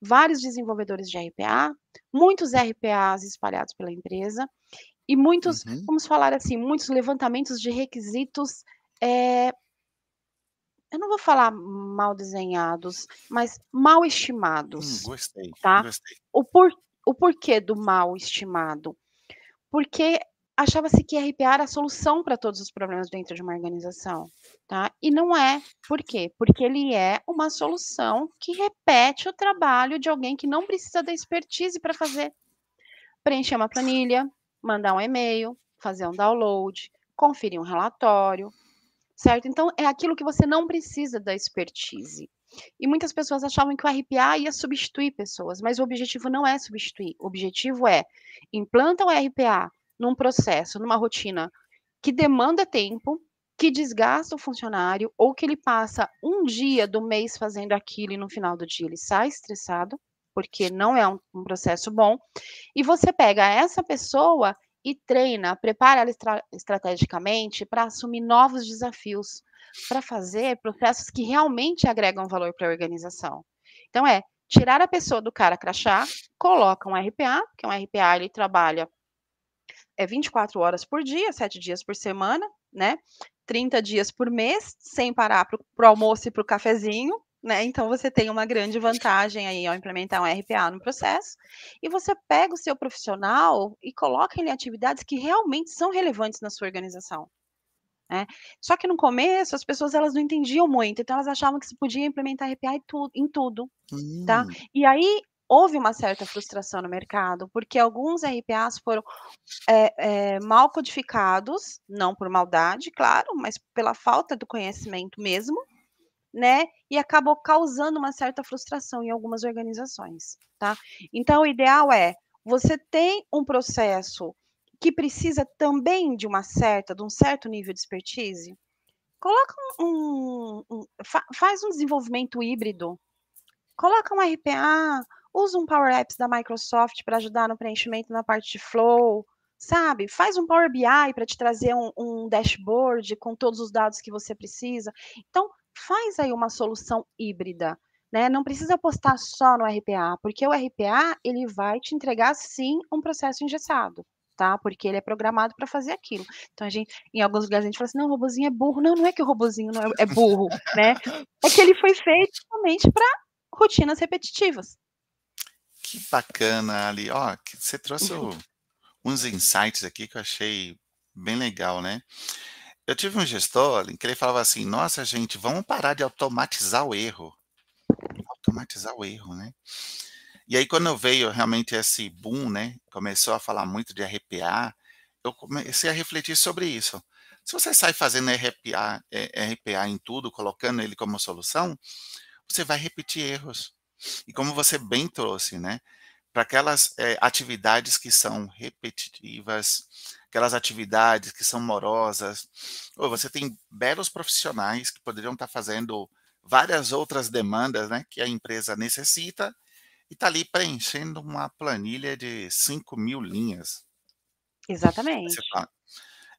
vários desenvolvedores de RPA, muitos RPAs espalhados pela empresa, E muitos, uhum. vamos falar assim, muitos levantamentos de requisitos, é, eu não vou falar mal desenhados, mas mal estimados. Hum, gostei, tá? gostei. O, por, o porquê do mal estimado? Porque achava-se que RPA era a solução para todos os problemas dentro de uma organização, tá? E não é. Por quê? Porque ele é uma solução que repete o trabalho de alguém que não precisa da expertise para fazer. Preencher uma planilha, mandar um e-mail, fazer um download, conferir um relatório, certo? Então, é aquilo que você não precisa da expertise. E muitas pessoas achavam que o RPA ia substituir pessoas, mas o objetivo não é substituir. O objetivo é implanta o RPA num processo, numa rotina que demanda tempo, que desgasta o funcionário, ou que ele passa um dia do mês fazendo aquilo e no final do dia ele sai estressado, porque não é um, um processo bom, e você pega essa pessoa e treina, prepara ela estra estrategicamente para assumir novos desafios, para fazer processos que realmente agregam valor para a organização. Então é tirar a pessoa do cara crachá, coloca um RPA, que é um RPA ele trabalha é 24 horas por dia, 7 dias por semana, né? 30 dias por mês, sem parar para o almoço e para o cafezinho, né? Então você tem uma grande vantagem aí ao implementar um RPA no processo. E você pega o seu profissional e coloca ele em atividades que realmente são relevantes na sua organização. Né? Só que no começo as pessoas elas não entendiam muito, então elas achavam que se podia implementar RPA em, tu, em tudo, tá? hum. tá? E aí houve uma certa frustração no mercado, porque alguns RPAs foram é, é, mal codificados, não por maldade, claro, mas pela falta do conhecimento mesmo, né? E acabou causando uma certa frustração em algumas organizações, tá? Então, o ideal é você tem um processo que precisa também de uma certa, de um certo nível de expertise, coloca um, um, um fa, faz um desenvolvimento híbrido, coloca um RPA, usa um Power Apps da Microsoft para ajudar no preenchimento na parte de flow, sabe? Faz um Power BI para te trazer um, um, dashboard com todos os dados que você precisa. Então, faz aí uma solução híbrida, né? Não precisa apostar só no RPA, porque o RPA ele vai te entregar sim um processo engessado. Tá? Porque ele é programado para fazer aquilo. Então a gente, em alguns lugares a gente fala assim, não, o robozinho é burro. Não, não é que o robozinho não é, é burro, né? É que ele foi feito somente para rotinas repetitivas. Que bacana, Ali. Ó, você trouxe o, uns insights aqui que eu achei bem legal, né? Eu tive um gestor que ele falava assim: nossa, gente, vamos parar de automatizar o erro. Automatizar o erro, né? E aí, quando veio realmente esse boom, né? Começou a falar muito de RPA, eu comecei a refletir sobre isso. Se você sai fazendo RPA, é, RPA em tudo, colocando ele como solução, você vai repetir erros. E como você bem trouxe, né? Para aquelas é, atividades que são repetitivas, aquelas atividades que são morosas, ou você tem belos profissionais que poderiam estar fazendo várias outras demandas né, que a empresa necessita e está ali preenchendo uma planilha de 5 mil linhas. Exatamente.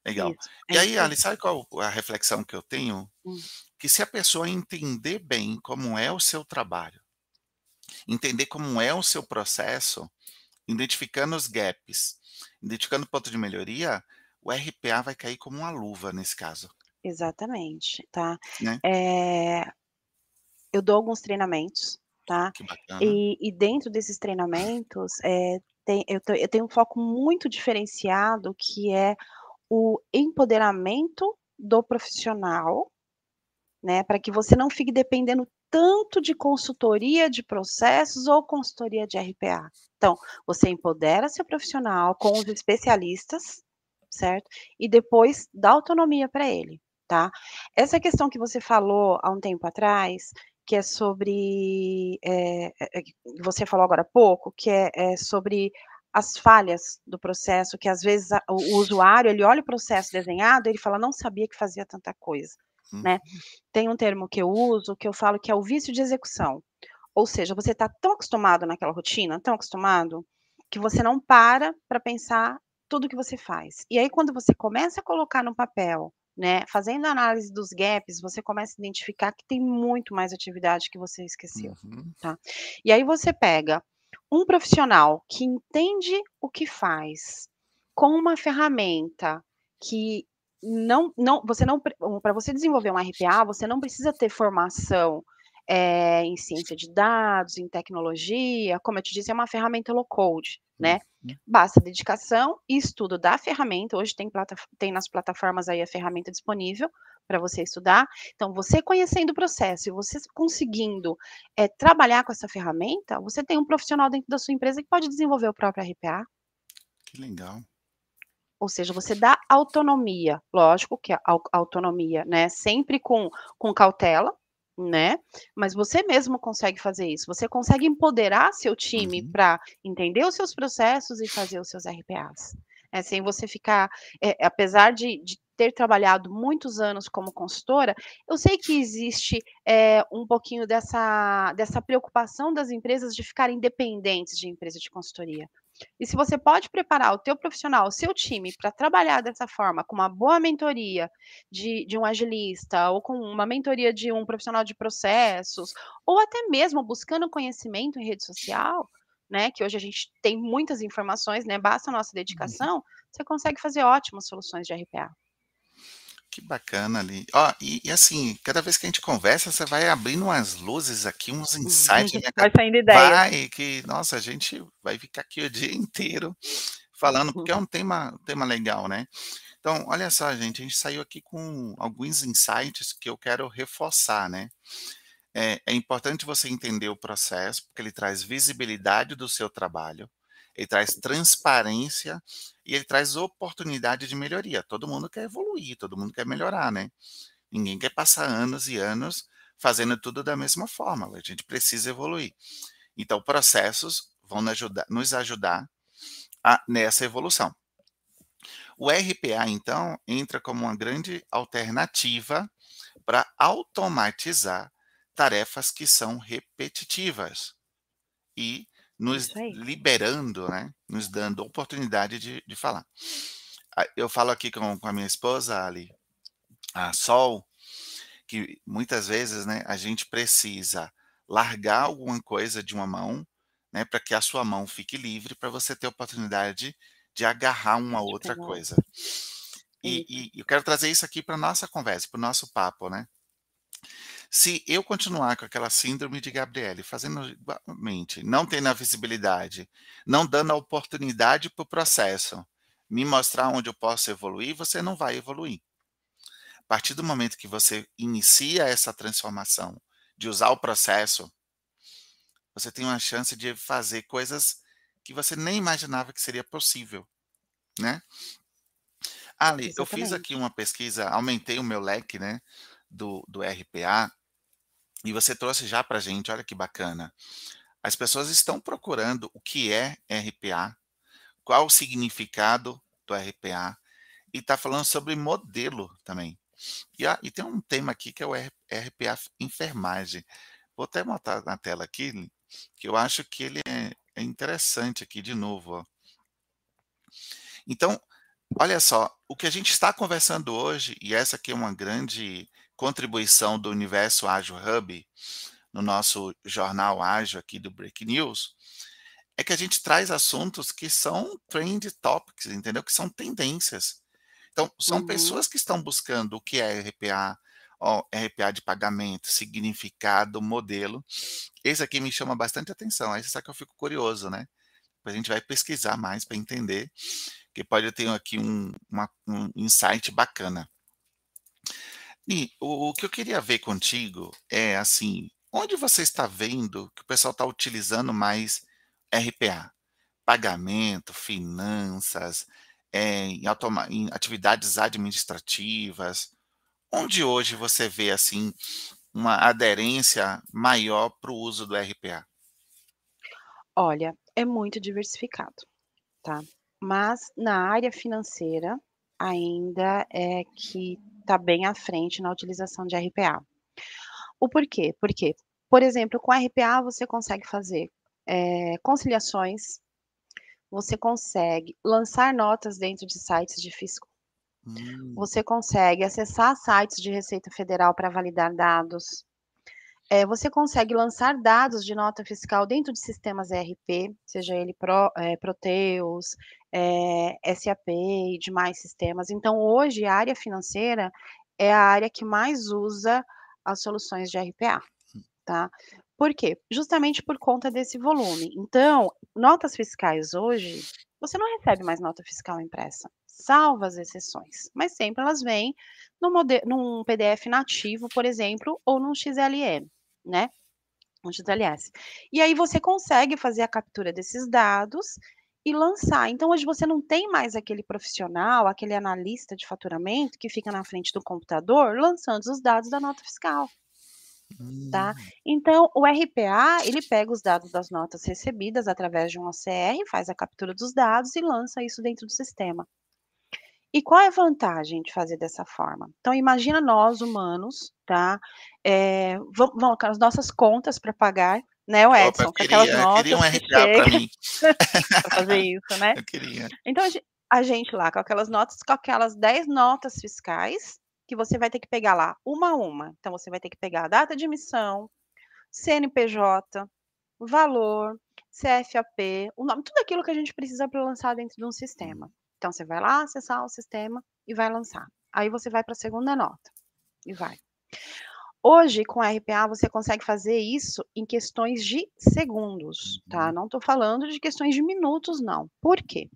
Legal. Isso. E aí, Ali, sabe qual a reflexão que eu tenho? Hum. Que se a pessoa entender bem como é o seu trabalho, entender como é o seu processo, identificando os gaps, identificando ponto de melhoria, o RPA vai cair como uma luva nesse caso. Exatamente, tá? Né? É, eu dou alguns treinamentos, tá? E, e, dentro desses treinamentos, é, tem, eu, eu tenho um foco muito diferenciado que é o empoderamento do profissional, né? Para que você não fique dependendo tanto de consultoria de processos ou consultoria de RPA. Então, você empodera seu profissional com os especialistas, certo? E depois dá autonomia para ele, tá? Essa questão que você falou há um tempo atrás, que é sobre. É, você falou agora há pouco, que é, é sobre as falhas do processo, que às vezes o usuário ele olha o processo desenhado, ele fala, não sabia que fazia tanta coisa. Né? Uhum. Tem um termo que eu uso que eu falo que é o vício de execução. Ou seja, você está tão acostumado naquela rotina, tão acostumado, que você não para para pensar tudo que você faz. E aí, quando você começa a colocar no papel, né, fazendo a análise dos gaps, você começa a identificar que tem muito mais atividade que você esqueceu. Uhum. Tá? E aí você pega um profissional que entende o que faz, com uma ferramenta que não, não, você não, para você desenvolver um RPA, você não precisa ter formação é, em ciência de dados, em tecnologia, como eu te disse, é uma ferramenta low code, né? Uhum. Basta dedicação e estudo da ferramenta. Hoje tem, plata, tem nas plataformas aí a ferramenta disponível para você estudar. Então, você conhecendo o processo e você conseguindo é, trabalhar com essa ferramenta, você tem um profissional dentro da sua empresa que pode desenvolver o próprio RPA. Que legal. Ou seja, você dá autonomia, lógico que a autonomia, né, sempre com, com cautela, né? Mas você mesmo consegue fazer isso. Você consegue empoderar seu time uhum. para entender os seus processos e fazer os seus RPAs. É, sem você ficar, é, apesar de, de, ter trabalhado muitos anos como consultora, eu sei que existe é, um pouquinho dessa, dessa preocupação das empresas de ficarem dependentes de empresa de consultoria. E se você pode preparar o teu profissional, o seu time para trabalhar dessa forma, com uma boa mentoria de, de um agilista, ou com uma mentoria de um profissional de processos, ou até mesmo buscando conhecimento em rede social, né, que hoje a gente tem muitas informações, né, basta a nossa uhum. dedicação, você consegue fazer ótimas soluções de RPA. Que bacana ali. Ó, e, e, assim, cada vez que a gente conversa, você vai abrindo umas luzes aqui, uns uhum. insights. Minha vai saindo ideia. Vai, que, nossa, a gente vai ficar aqui o dia inteiro falando, porque é um tema, um tema legal, né? Então, olha só, gente, a gente saiu aqui com alguns insights que eu quero reforçar, né? É, é importante você entender o processo, porque ele traz visibilidade do seu trabalho, ele traz transparência e ele traz oportunidade de melhoria. Todo mundo quer evoluir, todo mundo quer melhorar, né? Ninguém quer passar anos e anos fazendo tudo da mesma forma. A gente precisa evoluir. Então, processos vão nos ajudar, a, nessa evolução. O RPA, então, entra como uma grande alternativa para automatizar tarefas que são repetitivas e nos liberando, né? Nos dando oportunidade de, de falar. Eu falo aqui com, com a minha esposa, Ali, a Sol, que muitas vezes, né, a gente precisa largar alguma coisa de uma mão, né, para que a sua mão fique livre, para você ter oportunidade de agarrar uma outra coisa. E, e eu quero trazer isso aqui para nossa conversa, para o nosso papo, né? Se eu continuar com aquela síndrome de Gabriele, fazendo igualmente, não tendo a visibilidade, não dando a oportunidade para o processo, me mostrar onde eu posso evoluir, você não vai evoluir. A partir do momento que você inicia essa transformação, de usar o processo, você tem uma chance de fazer coisas que você nem imaginava que seria possível, né? Ali, eu fiz aqui uma pesquisa, aumentei o meu leque, né, do, do RPA, e você trouxe já para a gente, olha que bacana. As pessoas estão procurando o que é RPA, qual o significado do RPA, e está falando sobre modelo também. E, ah, e, tem um tema aqui que é o RPA enfermagem. Vou até botar na tela aqui, que eu acho que ele é, é interessante aqui de novo. Ó. Então, olha só, o que a gente está conversando hoje, e essa aqui é uma grande contribuição do Universo Ágil Hub no nosso jornal ágil aqui do Break News, é que a gente traz assuntos que são trend topics, entendeu? Que são tendências. Então, são uhum. pessoas que estão buscando o que é RPA, ó, RPA de pagamento, significado, modelo. Esse aqui me chama bastante atenção. Aí você que eu fico curioso, né? A gente vai pesquisar mais para entender, que pode ter aqui um, uma, um insight bacana. E o, o que eu queria ver contigo é assim, onde você está vendo que o pessoal está utilizando mais RPA? Pagamento, finanças, é, em, automa- em atividades administrativas. Onde hoje você vê assim uma aderência maior para o uso do RPA? Olha, é muito diversificado, tá? Mas na área financeira ainda é que está bem à frente na utilização de RPA. O porquê? Porque, por exemplo, com RPA você consegue fazer é, conciliações, você consegue lançar notas dentro de sites de fisco, hum. você consegue acessar sites de Receita Federal para validar dados, é, você consegue lançar dados de nota fiscal dentro de sistemas ERP, seja ele Pro, é, Proteus, é, SAP e demais sistemas. Então, hoje, a área financeira é a área que mais usa as soluções de RPA, tá? Por quê? Justamente por conta desse volume. Então, notas fiscais hoje, você não recebe mais nota fiscal impressa, salvo as exceções, mas sempre elas vêm num, num PDF nativo, por exemplo, ou num XLM, né? Um XLS. E aí você consegue fazer a captura desses dados e lançar. Então, hoje você não tem mais aquele profissional, aquele analista de faturamento que fica na frente do computador lançando os dados da nota fiscal tá? Hum. Então, o RPA, ele pega os dados das notas recebidas através de um OCR, faz a captura dos dados e lança isso dentro do sistema. E qual é a vantagem de fazer dessa forma? Então, imagina nós, humanos, tá? É, vamos, vamos com as nossas contas para pagar, né, o Edson? Opa, com queria, aquelas notas. Eu queria um RPA para mim. para fazer isso, né? Eu queria. Então, a gente lá, com aquelas notas, com aquelas 10 notas fiscais, que você vai ter que pegar lá uma a uma. Então, você vai ter que pegar a data de emissão, CNPJ, valor, CFAP, o nome, tudo aquilo que a gente precisa para lançar dentro de um sistema. Então, você vai lá, acessar o sistema e vai lançar. Aí você vai para a segunda nota e vai. Hoje, com a RPA, você consegue fazer isso em questões de segundos, tá? Uhum. Não estou falando de questões de minutos, não. Por quê?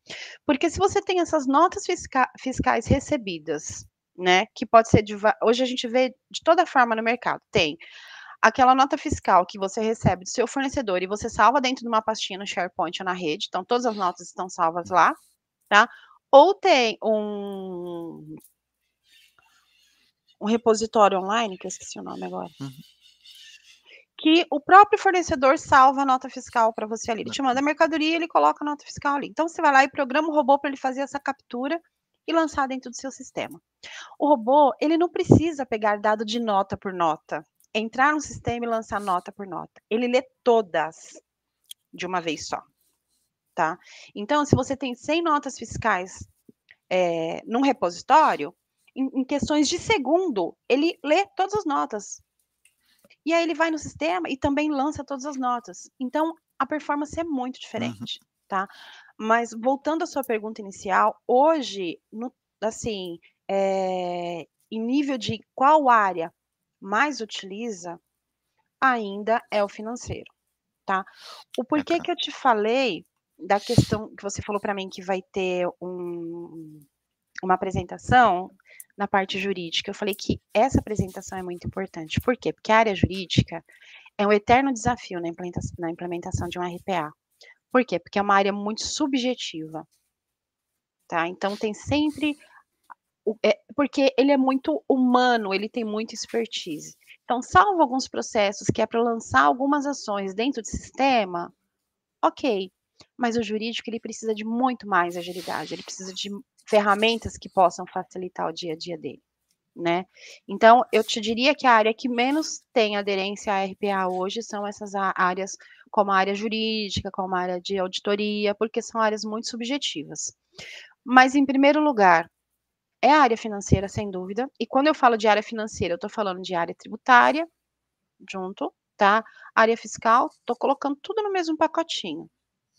Porque se você tem essas notas fisca fiscais recebidas né? Que pode ser de. Hoje a gente vê de toda forma no mercado. Tem aquela nota fiscal que você recebe do seu fornecedor e você salva dentro de uma pastinha no SharePoint ou na rede, então todas as notas estão salvas lá, tá? Ou tem um um repositório online, que eu esqueci o nome agora. Uhum. Que o próprio fornecedor salva a nota fiscal para você ali. Ele te manda a mercadoria, ele coloca a nota fiscal ali. Então você vai lá e programa o robô para ele fazer essa captura e lançar dentro do seu sistema. O robô, ele não precisa pegar dado de nota por nota, entrar no sistema e lançar nota por nota. Ele lê todas de uma vez só, tá? Então, se você tem 100 notas fiscais é, num repositório, em, em questões de segundo, ele lê todas as notas. E aí ele vai no sistema e também lança todas as notas. Então, a performance é muito uhum. diferente, uhum. tá? Mas voltando à sua pergunta inicial, hoje, no, assim, é, em nível de qual área mais utiliza, ainda é o financeiro, tá? O porquê que eu te falei da questão que você falou para mim que vai ter um, uma apresentação na parte jurídica, eu falei que essa apresentação é muito importante. Por quê? Porque a área jurídica é um eterno desafio na implementação, na implementação de um RPA. Por quê? Porque é uma área muito subjetiva. Tá? Então tem sempre. É, porque ele é muito humano, ele tem muita expertise. Então, salvo alguns processos que é para lançar algumas ações dentro do sistema, ok. Mas o jurídico ele precisa de muito mais agilidade, ele precisa de ferramentas que possam facilitar o dia a dia dele. Né? Então, eu te diria que a área que menos tem aderência à RPA hoje são essas áreas como a área jurídica, como a área de auditoria, porque são áreas muito subjetivas. Mas, em primeiro lugar, é a área financeira, sem dúvida. E quando eu falo de área financeira, eu estou falando de área tributária, junto, tá? Área fiscal, estou colocando tudo no mesmo pacotinho,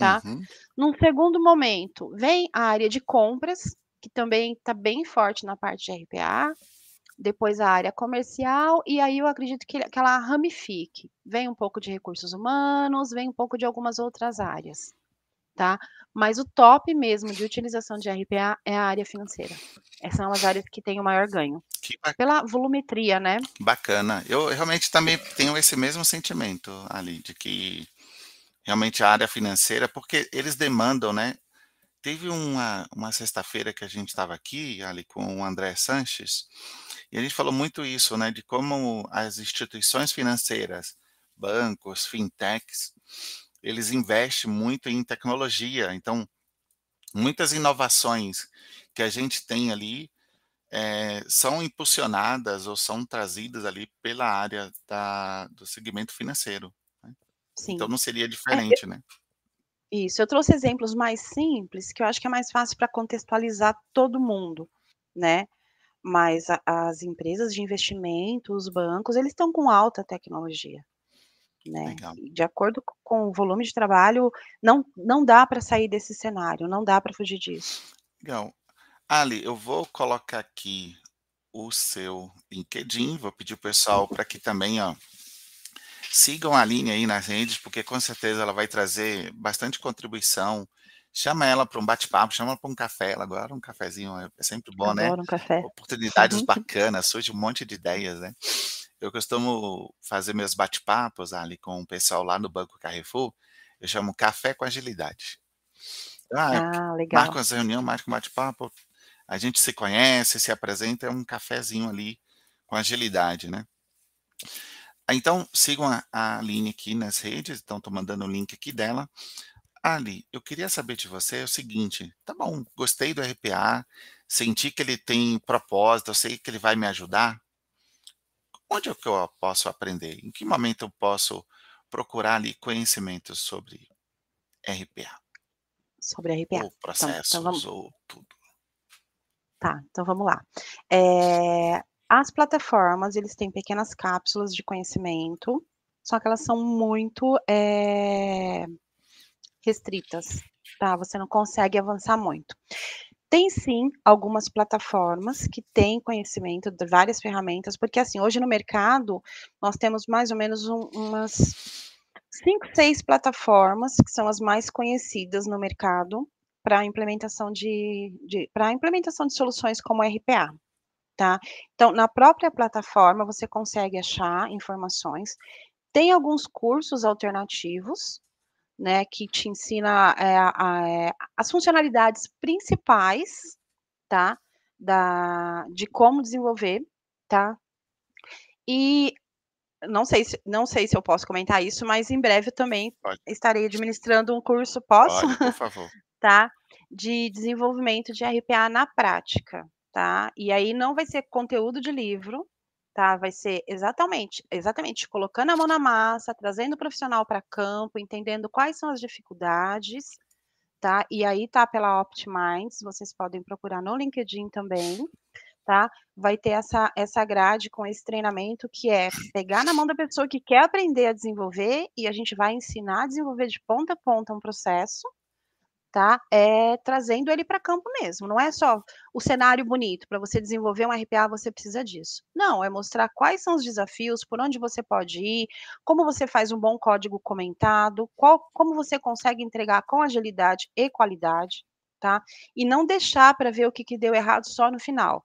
tá? Uhum. Num segundo momento, vem a área de compras, que também está bem forte na parte de RPA, depois a área comercial, e aí eu acredito que, que ela ramifique. Vem um pouco de recursos humanos, vem um pouco de algumas outras áreas, tá? Mas o top mesmo de utilização de RPA é a área financeira. Essas são as áreas que têm o maior ganho. Pela volumetria, né? Bacana. Eu realmente também tenho esse mesmo sentimento ali, de que realmente a área financeira, porque eles demandam, né? Teve uma, uma sexta-feira que a gente estava aqui, ali com o André Sanches, e a gente falou muito isso, né, de como as instituições financeiras, bancos, fintechs, eles investem muito em tecnologia. Então, muitas inovações que a gente tem ali é, são impulsionadas ou são trazidas ali pela área da, do segmento financeiro. Né? Então, não seria diferente, é, né? Isso, eu trouxe exemplos mais simples, que eu acho que é mais fácil para contextualizar todo mundo, né? mas a as empresas de investimento, os bancos, eles estão com alta tecnologia, né, de acordo co com o volume de trabalho, não não dá para sair desse cenário, não dá para fugir disso. Legal. Ali, eu vou colocar aqui o seu LinkedIn, vou pedir o pessoal para que também, ó sigam a Aline aí nas redes, porque com certeza ela vai trazer bastante contribuição. Chama ela para um bate-papo, chama ela para um café, ela adora um cafezinho, é é sempre bom, né. Adoro um café. Oportunidades bacanas, surge um monte de ideias, né. Eu costumo fazer meus bate-papos, Ali, com o pessoal lá no Banco Carrefour, eu chamo café com agilidade. Ah, Ah, legal. umas reunião, marca um bate-papo, a gente se conhece, se apresenta, é um cafezinho ali, com agilidade, né. Então, sigam a a Aline aqui nas redes, então estou mandando o link aqui dela. Ali, eu queria saber de você é o seguinte, tá bom, gostei do RPA, senti que ele tem propósito, eu sei que ele vai me ajudar onde é que eu posso aprender? Em que momento eu posso procurar ali conhecimentos sobre RPA? Sobre RPA. Ou Então então processos vamos ou tudo. Tá, então vamos lá. Eh, as plataformas, eles têm pequenas cápsulas de conhecimento, só que elas são muito, eh, restritas, tá, você não consegue avançar muito. Tem sim, algumas plataformas que têm conhecimento de várias ferramentas, porque assim, hoje no mercado, nós temos mais ou menos um umas 5, 6 plataformas, que são as mais conhecidas no mercado, pra implementação de de pra implementação de soluções como RPA, tá. Então, na própria plataforma, você consegue achar informações, tem alguns cursos alternativos, né, que te ensina, eh, a eh, as funcionalidades principais, tá, da de como desenvolver, tá. E, não sei se não sei se eu posso comentar isso, mas em breve eu também Pode. estarei administrando um curso posso? Pode, por favor. Tá, de desenvolvimento de RPA na prática, tá. E aí não vai ser conteúdo de livro, tá, vai ser exatamente exatamente colocando a mão na massa, trazendo o profissional pra campo, entendendo quais são as dificuldades, tá. E aí tá pela Optminds, vocês podem procurar no LinkedIn também, tá. Vai ter essa essa grade com esse treinamento que é pegar na mão da pessoa que quer aprender a desenvolver, e a gente vai ensinar a desenvolver de ponta a ponta um processo, tá, eh, trazendo ele pra campo mesmo, não é só o cenário bonito, pra você desenvolver um RPA você precisa disso. Não, é mostrar quais são os desafios, por onde você pode ir, como você faz um bom código comentado, qual como você consegue entregar com agilidade e qualidade, tá. E não deixar pra ver o que que deu errado só no final.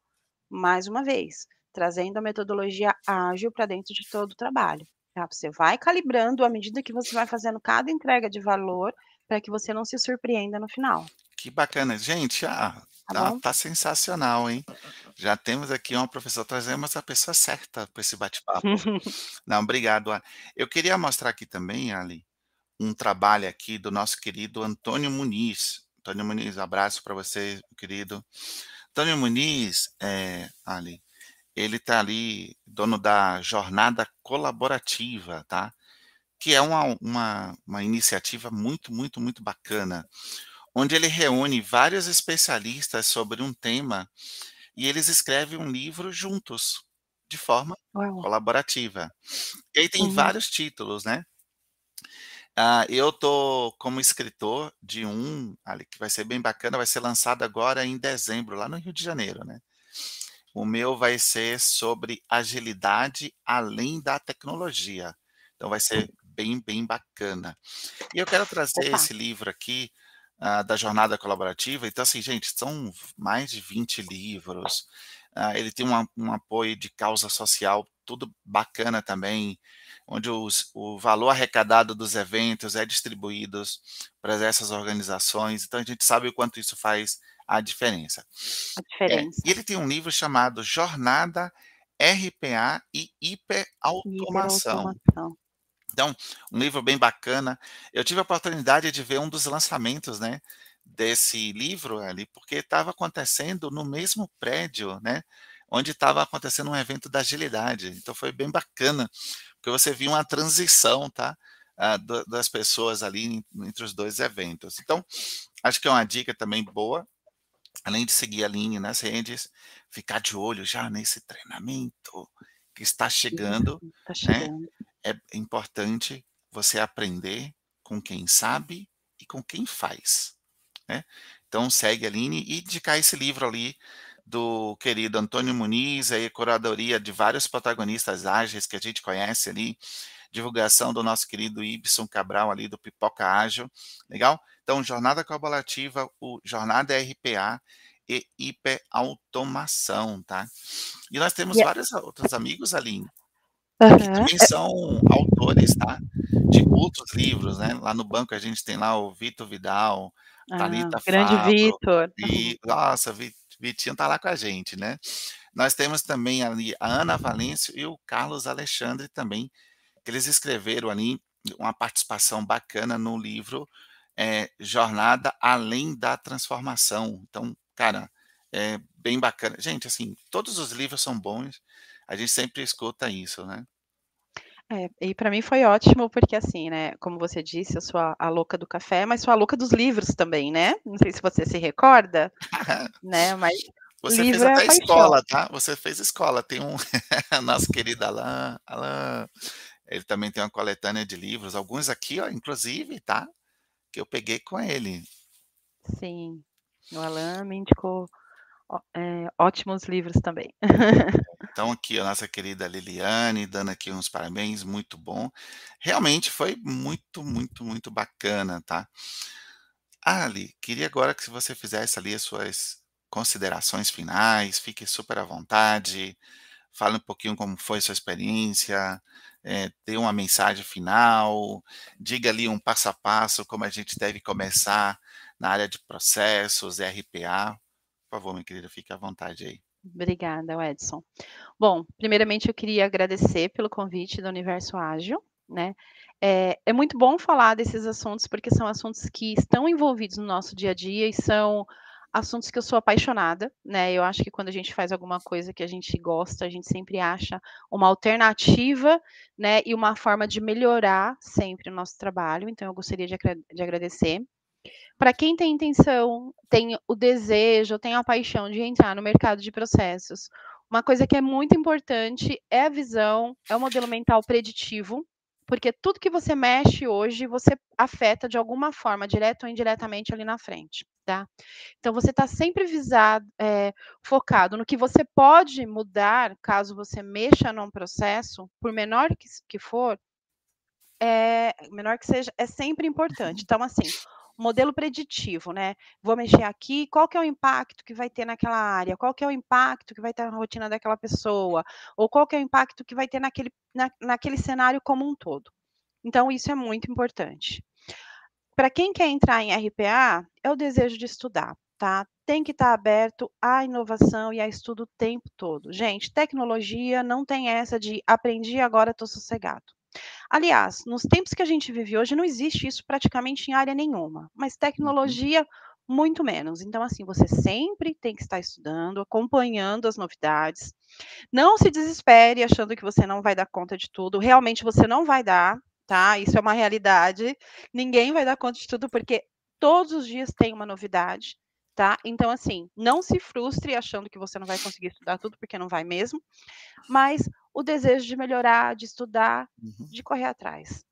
Mais uma vez, trazendo a metodologia ágil pra dentro de todo o trabalho, tá. Você vai calibrando à medida que você vai fazendo cada entrega de valor, pra que você não se surpreenda no final. Que bacana. Gente, ah, Tá tá tá sensacional, hein. Já temos aqui uma professora trazemos a pessoa certa para esse bate-papo. Não, obrigado, eu queria mostrar aqui também, Ali, um trabalho aqui do nosso querido Antônio Muniz. Antônio Muniz, abraço pra você, querido. Antônio Muniz, eh, Ali, ele tá ali, dono da Jornada Colaborativa, tá, que é uma uma uma iniciativa muito, muito, muito bacana, onde ele reúne vários especialistas sobre um tema, e eles escrevem um livro juntos, de forma Uau. colaborativa. E aí tem Uhum. vários títulos, né. Ah, eu tô como escritor de um, Ali, que vai ser bem bacana, vai ser lançado agora em dezembro, lá no Rio de Janeiro, né. O meu vai ser sobre agilidade além da tecnologia, então vai ser bem, bem bacana. E eu quero trazer Opa. esse livro aqui, ah, da Jornada Colaborativa, então assim, gente, são mais de 20 livros, ah, ele tem um a um apoio de causa social, tudo bacana também, onde os o valor arrecadado dos eventos é distribuídos pra essas organizações, então a gente sabe o quanto isso faz a diferença. A É, e diferença. ele tem um livro chamado Jornada RPA e Hiperautomação. Hiperautomação. Então, um livro bem bacana. Eu tive a oportunidade de ver um dos lançamentos, né, desse livro, Ali, porque estava acontecendo no mesmo prédio, né, onde estava acontecendo um evento da agilidade, então foi bem bacana, porque você via uma transição, tá, ah, da das pessoas ali entre os 2 eventos. Então, acho que é uma dica também boa, além de seguir a linha nas redes, ficar de olho já nesse treinamento que está chegando. Está chegando. Né? É importante você aprender com quem sabe e com quem faz. Né? Então segue a Aline e indicar esse livro ali do querido Antônio Muniz, aí curadoria de vários protagonistas ágeis que a gente conhece ali, divulgação do nosso querido Ibson Cabral ali do Pipoca Ágil, legal? Então, Jornada Colaborativa, o Jornada RPA e Hiperautomação, tá? E nós temos yeah. vários outros amigos ali, uhum. que também são autores, tá? De outros livros, né? Lá no banco a gente tem lá o Vitor Vidal, ah, Thalita grande Fabro, Vitor. E, nossa, Vitinho tá lá com a gente, né? Nós temos também ali a Ana Valêncio e o Carlos Alexandre também, que eles escreveram ali uma participação bacana no livro é, Jornada Além da Transformação. Então, cara, é bem bacana. Gente, assim, todos os livros são bons, a gente sempre escuta isso, né? É, e para mim foi ótimo, porque assim, né, como você disse, eu sou a, a, louca do café, mas sou a louca dos livros também, né? Não sei se você se recorda, né, mas Você fez é até paixão. escola, tá? Você fez escola. Tem um, nosso querido Alain, Alain, ele também tem uma coletânea de livros, alguns aqui, ó, inclusive, tá? Que eu peguei com ele. Sim, o Alain me indicou é, ótimos livros também. Então, aqui a nossa querida Liliane, dando aqui uns parabéns, muito bom. Realmente foi muito, muito, muito bacana, tá? Ali, queria agora que você fizesse ali as suas considerações finais, fique super à vontade, fale um pouquinho como foi sua experiência, é, dê uma mensagem final, diga ali um passo a passo como a gente deve começar na área de processos, RPA. Por favor, minha querida, fique à vontade aí. Obrigada, Edson. Bom, primeiramente eu queria agradecer pelo convite do Universo Ágil, né? É, é, muito bom falar desses assuntos, porque são assuntos que estão envolvidos no nosso dia a dia e são assuntos que eu sou apaixonada, né? Eu acho que quando a gente faz alguma coisa que a gente gosta, a gente sempre acha uma alternativa, né? E uma forma de melhorar sempre o nosso trabalho. Então, eu gostaria de, de agradecer. Para quem tem intenção, tem o desejo, tem a paixão de entrar no mercado de processos, uma coisa que é muito importante é a visão, é o modelo mental preditivo, porque tudo que você mexe hoje, você afeta de alguma forma, direto ou indiretamente ali na frente, tá? Então, você está sempre visado, é, focado no que você pode mudar, caso você mexa num processo, por menor que, que for, é, menor que seja, é sempre importante. Então, assim, modelo preditivo, né? Vou mexer aqui, qual que é o impacto que vai ter naquela área? Qual que é o impacto que vai ter na rotina daquela pessoa? Ou qual que é o impacto que vai ter naquele, na, naquele cenário como um todo? Então, isso é muito importante. Para quem quer entrar em RPA, é o desejo de estudar, tá? Tem que estar aberto à inovação e a estudo o tempo todo. Gente, tecnologia não tem essa de aprendi agora estou sossegado. Aliás, nos tempos que a gente vive hoje, não existe isso praticamente em área nenhuma, mas uhum. tecnologia, muito menos. Então, assim, você sempre tem que estar estudando, acompanhando as novidades. Não se desespere achando que você não vai dar conta de tudo. Realmente você não vai dar, tá? Isso é uma realidade. Ninguém vai dar conta de tudo, porque todos os dias tem uma novidade. Tá? Então, assim, não se frustre achando que você não vai conseguir estudar tudo, porque não vai mesmo, mas o desejo de melhorar, de estudar, uhum. de correr atrás.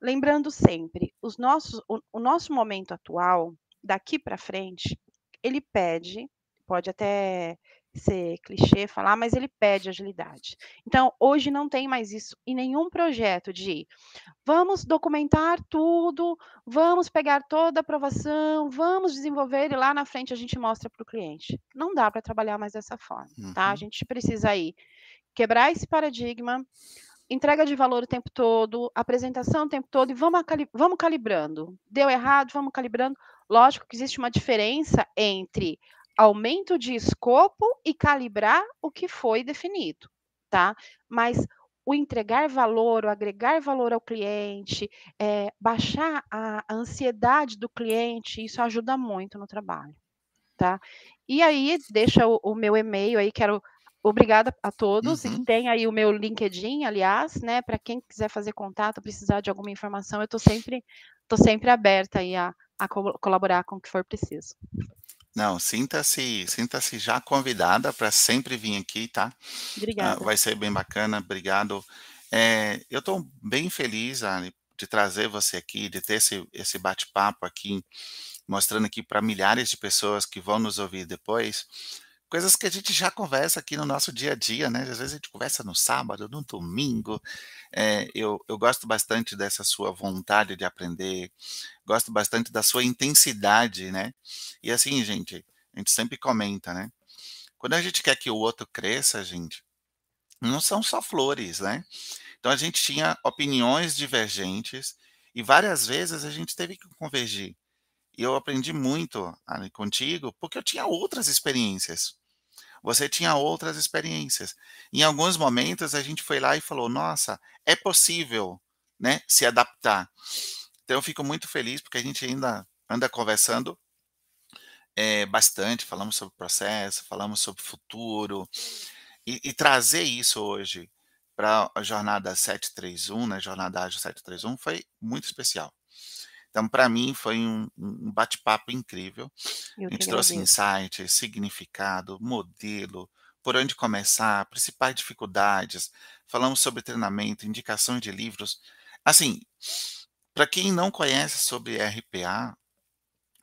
Lembrando sempre, os nossos, o, o nosso momento atual, daqui para frente, ele pede, pode até ser clichê falar, mas ele pede agilidade. Então, hoje não tem mais isso em nenhum projeto de vamos documentar tudo, vamos pegar toda a aprovação, vamos desenvolver e lá na frente a gente mostra para o cliente. Não dá para trabalhar mais dessa forma, uhum. tá? A uhum. gente precisa aí quebrar esse paradigma, entrega de valor o tempo todo, apresentação o tempo todo e vamos, vamos calibrando. Deu errado, vamos calibrando. Lógico que existe uma diferença entre aumento de escopo e calibrar o que foi definido, tá? Mas o entregar valor, o agregar valor ao cliente, é, baixar a, a ansiedade do cliente, isso ajuda muito no trabalho, tá? E aí, deixa o, o meu e-mail aí, quero obrigada a todos. Uhum. E tem aí o meu LinkedIn, aliás, né? Para quem quiser fazer contato, precisar de alguma informação, eu estou sempre, tô sempre aberta aí a, a colaborar com o que for preciso. Não, sinta-se sinta-se já convidada para sempre vir aqui, tá? Ah, Obrigada. vai ser bem bacana, obrigado. Eh, eu estou bem feliz, Ali, de trazer você aqui, de ter esse esse bate-papo aqui, mostrando aqui para milhares de pessoas que vão nos ouvir depois, coisas que a gente já conversa aqui no nosso dia a dia, né, às vezes a gente conversa no sábado, no domingo, eh, eu eu gosto bastante dessa sua vontade de aprender, gosto bastante da sua intensidade, né. E assim gente, a gente sempre comenta, né, quando a gente quer que o outro cresça gente, não são só flores, né. Então a gente tinha opiniões divergentes, e várias vezes a gente teve que convergir. E eu aprendi muito, ali, contigo, porque eu tinha outras experiências. Você tinha outras experiências. Em alguns momentos a gente foi lá e falou: "Nossa, é possível, né, se adaptar". Então eu fico muito feliz, porque a gente ainda anda conversando eh, bastante, falamos sobre processo, falamos sobre futuro, e e trazer isso hoje pra a jornada 731, né, jornada ágil 731 foi muito especial. Então para mim foi um um bate-papo incrível, Eu a gente trouxe insight, significado, modelo, por onde começar, principais dificuldades, falamos sobre treinamento, indicações de livros, assim, para quem não conhece sobre RPA,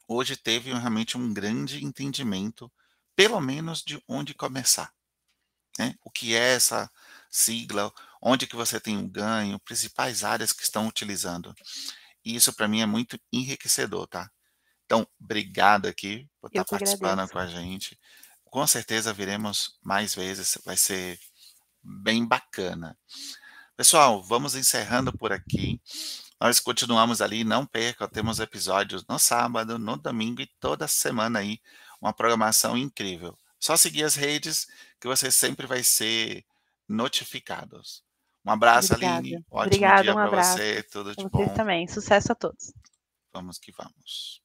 hoje teve realmente um grande entendimento, pelo menos de onde começar, né. O que é essa sigla, onde que você tem um ganho, principais áreas que estão utilizando. E isso para mim é muito enriquecedor, tá. Então, obrigado aqui por estar que participando agradeço. com a gente, com certeza viremos mais vezes, vai ser bem bacana. Pessoal, vamos encerrando por aqui, nós continuamos ali, não perca, temos episódios no sábado, no domingo e toda semana aí, uma programação incrível. Só seguir as redes, que você sempre vai ser notificados. Um abraço Obrigada, Aline, ótimo obrigada, dia um para você, tudo de vocês bom. também, sucesso a todos. Vamos que vamos.